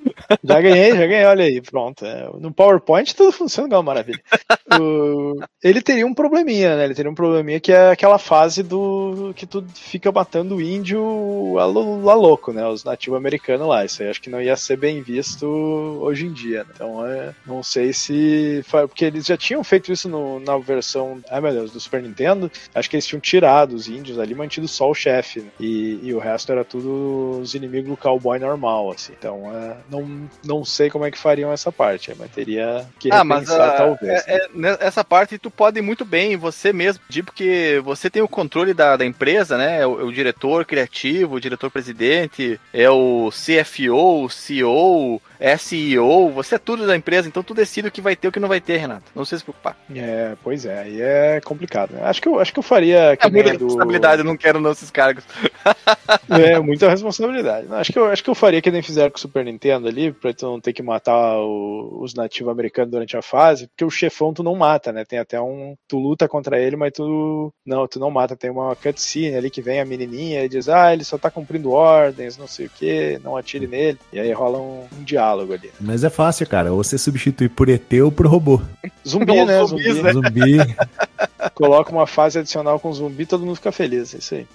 Já ganhei, já ganhei, olha aí, pronto. É, No PowerPoint tudo funciona igual maravilha. O- Ele teria um probleminha, né? Ele teria um probleminha que é aquela fase do que tu fica matando o índio a, a louco, né? Os nativos americanos lá. Isso aí acho que não ia ser bem visto hoje em dia. né? Então é, não sei se. Porque eles já tinham feito isso no- na versão. Ai meu Deus, do Super Nintendo. Acho que eles tinham tirado os índios ali, mantido só o chefe. né? E, e o resto era tudo os inimigos do cowboy normal, assim. Então é, não, não sei como é que fariam essa parte, mas teria que Ah, mas ah, talvez. é- né, essa parte parte tu pode muito bem você mesmo pedir, porque você tem o controle da, da empresa, né? É o, o diretor criativo, o diretor-presidente, é o CFO, o CEO, SEO, você é tudo da empresa, então tu decide o que vai ter e o que não vai ter, Renato. Não sei se preocupar. É, pois é, aí é complicado. né? Acho que eu, acho que eu faria que É muita do- responsabilidade, eu não quero não esses cargos. É, muita responsabilidade. Não, Acho que, eu, acho que eu faria que nem fizeram com o Super Nintendo ali, pra tu não ter que matar o- os nativos americanos durante a fase, porque o chefão tu não mata, né? Tem até um. Tu luta contra ele, mas tu. Não, tu não mata. Tem uma cutscene ali que vem a menininha e diz: Ah, ele só tá cumprindo ordens, não sei o que, não atire nele. E aí rola um, um diálogo ali. Mas é fácil, cara. Ou você substitui por ET ou por robô. Zumbi, né? zumbis, Zumbi. né? Zumbi. Coloca uma fase adicional com zumbi, todo mundo fica feliz. É isso aí.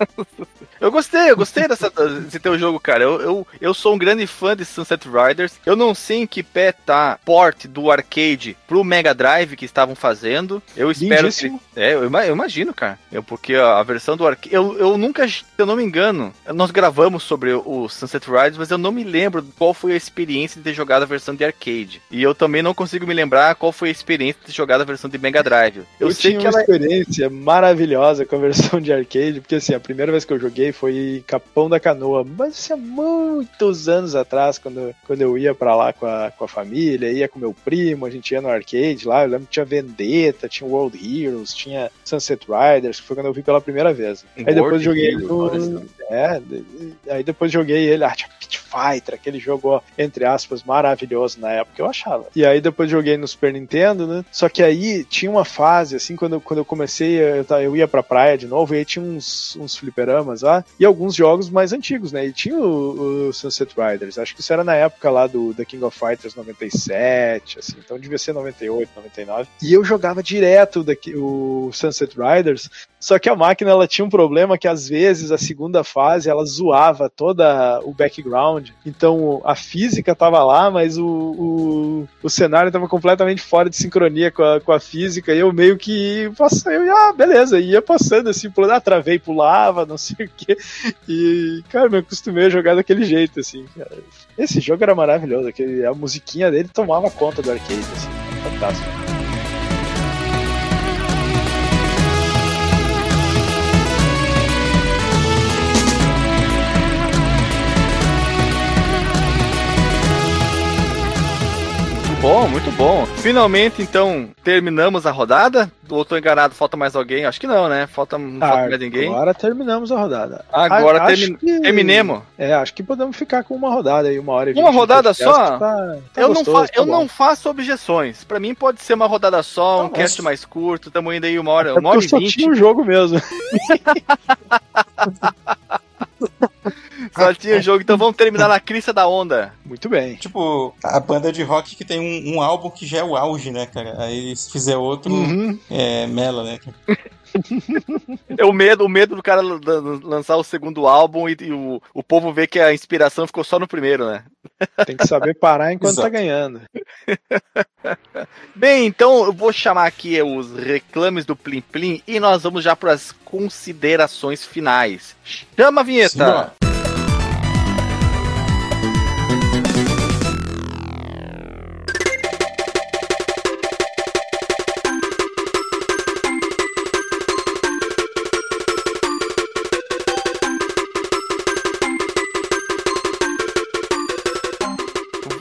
Eu gostei, eu gostei dessa, desse teu jogo, cara. Eu, eu, eu sou um grande fã de Sunset Riders. Eu não sei em que pé tá port do arcade pro Mega Drive que estavam fazendo. Eu espero que. Lindíssimo. É, eu, eu imagino, cara. Eu, porque a, a versão do arcade. Eu, eu nunca, se eu não me engano, nós gravamos sobre o Sunset Riders, mas eu não me lembro qual foi a experiência de ter jogado a versão de arcade. E eu também não consigo me lembrar qual foi a experiência de ter jogado a versão de Mega Drive. Eu, Eu, sei tinha que uma ela. é experiência maravilhosa com a versão de arcade, porque assim, a primeira vez que eu joguei foi Capão da Canoa, mas isso é muitos anos atrás, quando, quando eu ia pra lá com a, com a família, ia com meu primo, a gente ia no arcade lá, eu lembro que tinha Vendetta, tinha World Heroes, tinha Sunset Riders, que foi quando eu vi pela primeira vez. Aí depois World joguei Heroes, no, só. é, aí depois joguei ele, ah, tinha Pit Fighter, aquele jogo, ó, entre aspas, maravilhoso na época, eu achava. E aí depois joguei no Super Nintendo, né? Só que aí tinha uma fase, assim, quando, eu- quando eu comecei, eu, ta- eu ia pra praia de novo, e aí tinha uns, uns fliperamas lá, e alguns jogos mais antigos, né? E tinha o, o Sunset Riders, acho que isso era na época lá do The King of Fighters 97, assim, então devia ser 98, 99. E eu jogava direto daqui, o Sunset Riders, só que a máquina ela tinha um problema que às vezes a segunda fase ela zoava toda o background. Então a física tava lá, mas o, o, o cenário tava completamente fora de sincronia com a, com a física. E eu meio que passei, eu, ah, beleza, ia passando assim, pulando, ah, travei, pulava, não sei o que. E, cara, me acostumei a jogar daquele jeito, assim, cara. Esse jogo era maravilhoso, a musiquinha dele tomava conta do arcade, assim, fantástico. Bom, muito bom. Finalmente, então, terminamos a rodada. Ou tô enganado, falta mais alguém? Acho que não, né? Falta, não falta mais ninguém. Agora terminamos a rodada. Agora A- acho termi- que- terminemos. É, acho que podemos ficar com uma rodada aí, uma hora e Uma vinte de rodada só? Tá, tá eu não, gostoso, fa- tá eu bom. não faço objeções. Pra mim pode ser uma rodada só, um Não, cast mais curto. Tamo indo aí uma hora, É uma hora e eu só vinte. tinha o jogo mesmo. Só tinha o jogo, então vamos terminar na crista da onda. Muito bem. Tipo, a banda de rock que tem um, um álbum que já é o auge, né, cara? Aí se fizer outro, Uhum. é mela, né? É o medo, o medo do cara lan- lan- lançar o segundo álbum e, e o, o povo ver que a inspiração ficou só no primeiro, né? Tem que saber parar enquanto Exato. tá ganhando. Bem, então eu vou chamar aqui os reclames do Plim Plim e nós vamos já para as considerações finais. Chama a vinheta! Simbora.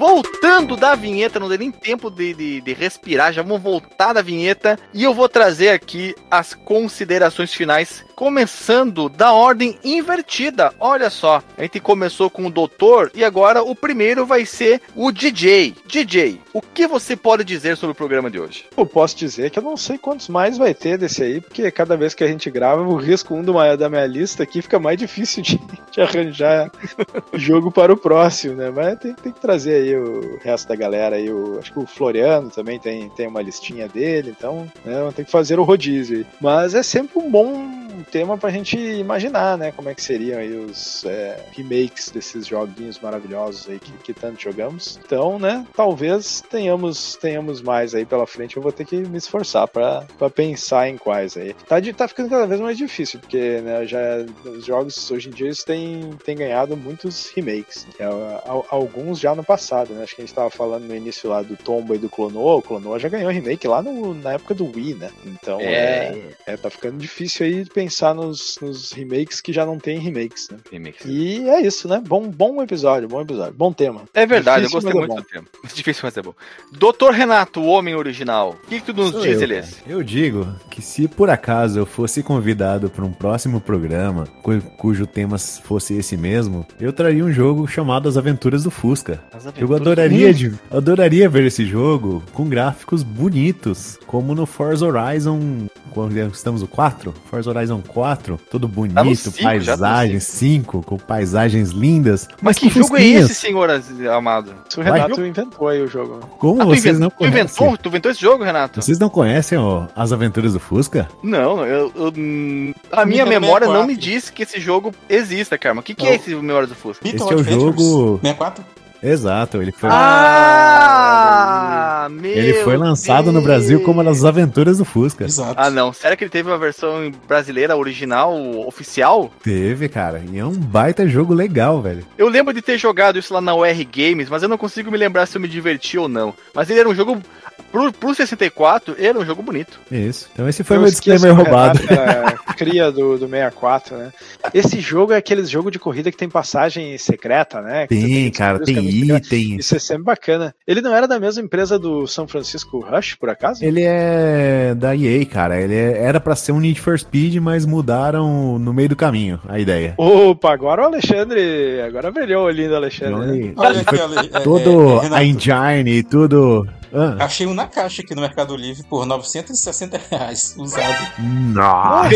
Voltando da vinheta, não deu nem tempo de, de, de respirar, já vamos voltar da vinheta e eu vou trazer aqui as considerações finais, começando da ordem invertida. Olha só, a gente começou com o doutor e agora o primeiro vai ser o DJ. DJ, o que você pode dizer sobre o programa de hoje? Eu posso dizer que eu não sei quantos mais vai ter desse aí, porque cada vez que a gente grava, o risco um do ma- da minha lista aqui fica mais difícil de, de arranjar jogo para o próximo, né? Mas tem, tem que trazer aí o resto da galera aí. O, acho que o Floriano também tem, tem uma listinha dele, então né, tem que fazer o rodízio. Mas é sempre um bom tema pra gente imaginar, né? Como é que seriam aí os é, remakes desses joguinhos maravilhosos aí que, que tanto jogamos. Então, né? Talvez tenhamos, tenhamos mais aí pela frente. Eu vou ter que me esforçar pra, pra pensar em quais aí. Tá, de- tá ficando cada vez mais difícil, porque né, já, os jogos hoje em dia eles têm, têm ganhado muitos remakes. É, al- alguns já no passado, né? Acho que a gente tava falando no início lá do Tomba e do Clonoa. O Clonoa já ganhou remake lá no, na época do Wii, né? Então é, é, tá ficando difícil aí pensar nos, nos remakes que já não tem remakes, né? Remix. E é isso, né? Bom, bom episódio, bom episódio, bom tema. É verdade, Difícil, eu gostei é muito do tema. Difícil, mas é bom. Doutor Renato, o homem original. O que, que tu nos Sou diz, Elias? cara. Eu digo que se por acaso eu fosse convidado para um próximo programa, cu- cujo tema fosse esse mesmo, eu traria um jogo chamado As Aventuras do Fusca. As Eu aventuras- adoraria, de, eu adoraria ver esse jogo com gráficos bonitos, como no Forza Horizon. Quando estamos no 4? Forza Horizon 4, todo bonito, Tá cinco, tá paisagem 5, com paisagens lindas. Mas com que jogo é esse, senhor amado? O Vai. Renato inventou aí o jogo. Como Ah, tu, vocês invent- não tu conhecem? inventou? Tu inventou esse jogo, Renato? Vocês não conhecem ó, As Aventuras do Fusca? Não, eu, eu- hum, a minha Nintendo memória não 64. me disse que esse jogo exista, Karma. O que, que Não. é esse Memória do Fusca? Esse é o jogo- 64? Exato, ele foi, Ah, meu ele foi lançado no Brasil como Deus. As Aventuras do Fusca. Exato. Ah, não. Será que ele teve uma versão brasileira original, oficial? Teve, cara. E é um baita jogo legal, velho. Eu lembro de ter jogado isso lá na UR Games, mas eu não consigo me lembrar se eu me diverti ou não. Mas ele era um jogo. Pro, pro 64, ele era um jogo bonito. Isso. Então esse foi Eu meu disclaimer roubado. Renato é cria do, do 64, né? Esse jogo é aqueles jogo de corrida que tem passagem secreta, né? Que Tem, cara, tem itens. Isso é sempre bacana. Ele não era da mesma empresa do São Francisco Rush, por acaso? Ele é da EA, cara. Ele é- era pra ser um Need for Speed, mas mudaram no meio do caminho a ideia. Opa, agora o Alexandre. Agora brilhou o olhinho do Alexandre. Né? Olha aqui, olha, é, todo é, é, a engine e tudo. Ah, Achei um na caixa aqui no Mercado Livre por 960 reais usado. nossa!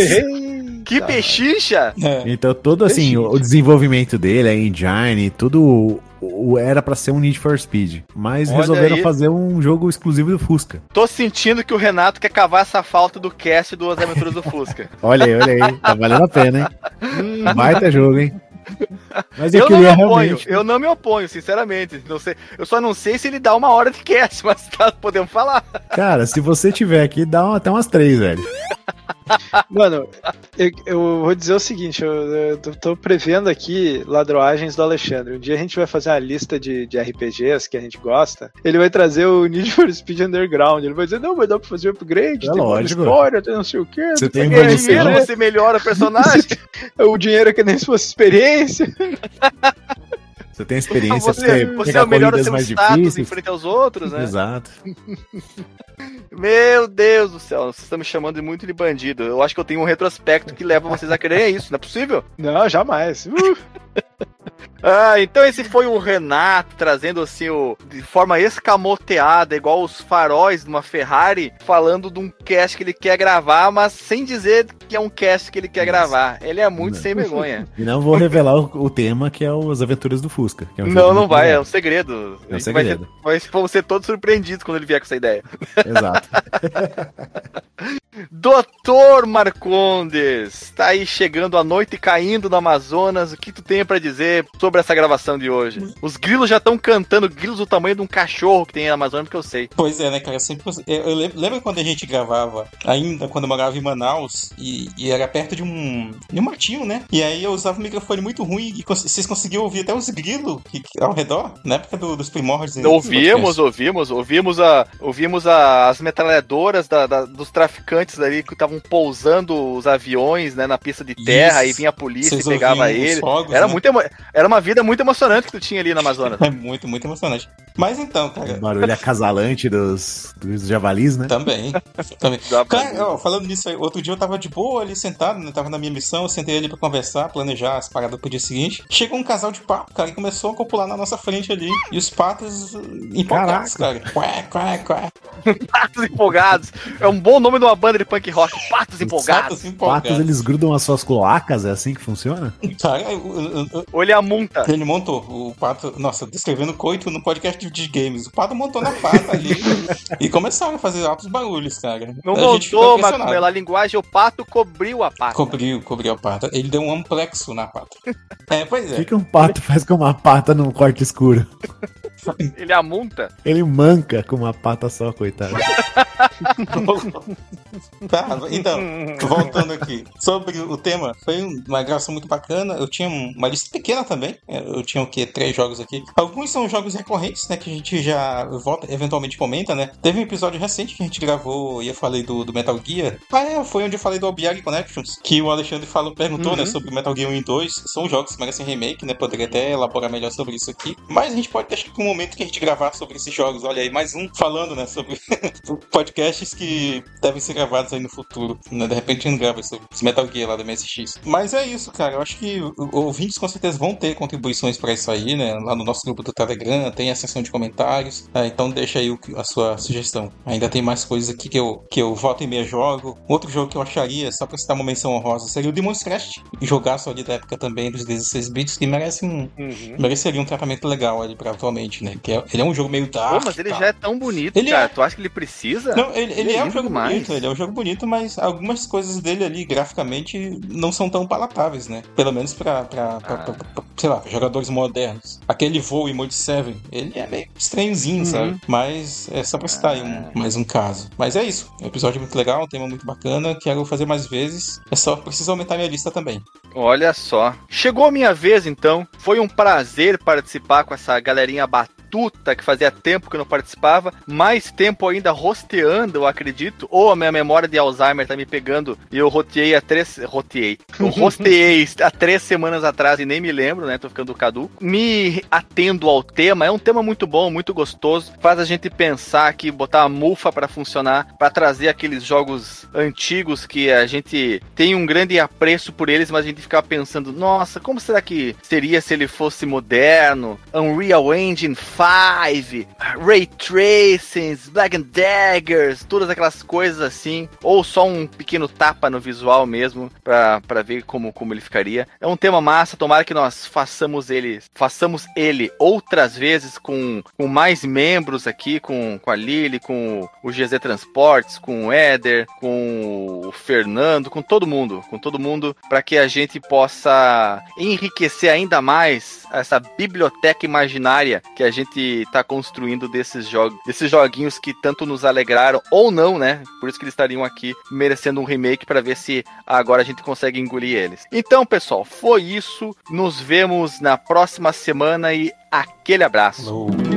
Que pechincha! É. Então todo assim, o o desenvolvimento dele, a engine, tudo o- o- era pra ser um Need for Speed, mas Olha resolveram aí. fazer um jogo exclusivo do Fusca. Tô sentindo que o Renato quer cavar essa falta do cast do As Aventuras do Fusca. Olha aí, olha aí, tá valendo a pena, hein? Baita jogo, hein? Mas eu, Eu não me oponho, realmente. eu não me oponho, sinceramente. Não sei, eu só não sei se ele dá uma hora de cast, mas tá, podemos falar. Cara, se você tiver aqui, dá até umas três, velho. Mano, eu, eu vou dizer o seguinte: eu, eu tô, prevendo aqui ladroagens do Alexandre. Um dia a gente vai fazer uma lista de, de RPGs que a gente gosta. Ele vai trazer o Need for Speed Underground. Ele vai dizer: não, mas dá pra fazer upgrade, É tem uma lógico. história, tem não sei o quê. Você tem dinheiro, dinheiro, você melhora o personagem. O dinheiro é que nem se fosse experiência. Você tem experiência você você pegar melhora corridas seu mais status em difíceis. frente aos outros, né? Exato. Meu Deus do céu, vocês estão me chamando de muito de bandido. Eu acho que eu tenho um retrospecto que leva vocês a quererem isso, não é possível? Não, jamais. Uh, Ah, então esse foi o Renato trazendo assim o de forma escamoteada, igual os faróis de uma Ferrari, falando de um cast que ele quer gravar, mas sem dizer que é um cast que ele quer Isso. gravar. Ele é muito Não. sem vergonha. E não vou revelar o, o tema que é os Aventuras do Fusca. é um não, não vai, é um segredo. É um Vai ser- segredo. Vai, vão ser todos surpreendidos quando ele vier com essa ideia. Exato. Doutor Marcondes, tá aí chegando a noite e caindo no Amazonas. O que tu tem pra dizer sobre essa gravação de hoje? Os grilos já estão cantando, grilos do tamanho de um cachorro que tem na Amazônia, porque eu sei. Pois é, né, cara? Eu sempre, eu, eu lembro, lembra quando a gente gravava, ainda quando eu morava em Manaus, e, e era perto de um, de um matinho, né? E aí eu usava um microfone muito ruim e cons- vocês conseguiam ouvir até os grilos que- que- ao redor, na época do- dos primórdios. né, Ouvimos, ouvimos, ouvimos, a, ouvimos a- as metralhadoras da- da- dos traficantes ali que estavam pousando os aviões né, na pista de terra, Isso. aí vinha a polícia Vocês e pegava ele. fogos, Era, né? muito emo- era uma vida muito emocionante que tu tinha ali na Amazonas. É muito, muito emocionante. Mas então, O cara, barulho acasalante dos, dos javalis, né? também. também. Cara, ó, falando nisso aí, outro dia eu tava de boa ali sentado, né? Tava na minha missão, eu sentei ali pra conversar, planejar as paradas pro dia seguinte. Chegou um casal de pato, cara, e começou a copular na nossa frente ali. E os patos empolgados, cara. Quá, quá, quá. Patos empolgados. É um bom nome de uma banda de punk rock. Patos empolgados. Patos empolgados. Patos, eles grudam as suas cloacas, é assim que funciona? Cara, eu- eu- eu- Olha a munta. ele montou o pato. Nossa, descrevendo coito no podcast de, de games. O Pato montou na pata ali e começaram a fazer altos barulhos, cara. Não A montou, mas a linguagem, o pato cobriu a pata. Cobriu, cobriu a pata. Ele deu um amplexo na pata. É, pois O é. que, que um pato faz com uma pata num corte escuro? Ele amunta. Ele manca com uma pata só, coitado. Tá, então, voltando aqui. Sobre o tema, foi uma gravação muito bacana. Eu tinha uma lista pequena também. Eu tinha o quê? Três jogos aqui. Alguns são jogos recorrentes, né? Que a gente já volta, eventualmente comenta, né? Teve um episódio recente que a gente gravou e eu falei do, do Metal Gear. Ah, é, foi onde eu falei do Obiag Connections. Que o Alexandre falou, perguntou, né? Sobre Metal Gear 1 e 2. São jogos que merecem remake, né? Poderia até elaborar melhor sobre isso aqui. Mas a gente pode deixar um momento que a gente gravar sobre esses jogos. Olha aí, mais um falando, né? Sobre podcasts que devem ser gravados aí no futuro. Né? De repente a gente grava sobre esse Metal Gear lá da MSX. Mas é isso, cara. Eu acho que ouvintes com certeza vão ter contribuições para isso aí, né? Lá no nosso grupo do Telegram, tem a seção de comentários. É, então deixa aí a sua sugestão. Ainda tem mais coisas aqui que eu, que eu volta e meia jogo. Outro jogo que eu acharia, só pra citar uma menção honrosa, seria o Demon's Crest. Jogaço ali da época também dos 16 bits, que merece um, mereceria um tratamento legal ali pra atualmente, né? Que é- ele é um jogo meio dark. Pô, mas ele tal. já é tão bonito, Ele cara. é. Tu acha que ele precisa? Não, ele, ele é é, um jogo demais. bonito, ele é um jogo bonito, mas algumas coisas dele ali, graficamente, não são tão palatáveis, né? Pelo menos pra, pra, pra- Ah. pra- pra- sei lá, jogadores modernos. Aquele voo em Mode 7, ele é meio estranhozinho, Uhum. sabe? Mas é só pra citar aí Ah. um, mais um caso. Mas é isso, um episódio muito legal, um tema muito bacana, quero fazer mais vezes. É só preciso aumentar minha lista também. Olha só. Chegou a minha vez, então. Foi um prazer participar com essa galerinha batuta que fazia tempo que eu não participava. Mais tempo ainda rosteando, eu acredito. Ou a minha memória de Alzheimer tá me pegando e eu roteei há três. Roteei. Eu rosteei há três semanas atrás e nem me lembro, né? Tô ficando caduco. Me atendo ao tema. É um tema muito bom, muito gostoso. Faz a gente pensar aqui, botar a mufa pra funcionar, pra trazer aqueles jogos antigos que a gente tem um grande apreço por eles, mas a gente fica pensando, nossa, como será que seria se ele fosse moderno? Unreal Engine 5, Ray Tracings, Black and Daggers, todas aquelas coisas assim, ou só um pequeno tapa no visual mesmo, pra, pra ver como, como ele ficaria. É um tema massa, tomara que nós façamos ele, façamos ele outras vezes com, com mais membros aqui, com, com a Lili, com o GZ Transportes, com o Éder, com o Fernando, com todo mundo, com todo mundo, para que a gente possa enriquecer ainda mais essa biblioteca imaginária que a gente está construindo desses jogos, desses joguinhos que tanto nos alegraram ou não, né? Por isso que eles estariam aqui merecendo um remake para ver se agora a gente consegue engolir eles. Então, pessoal, foi isso. Nos vemos na próxima semana e aquele abraço. Falou.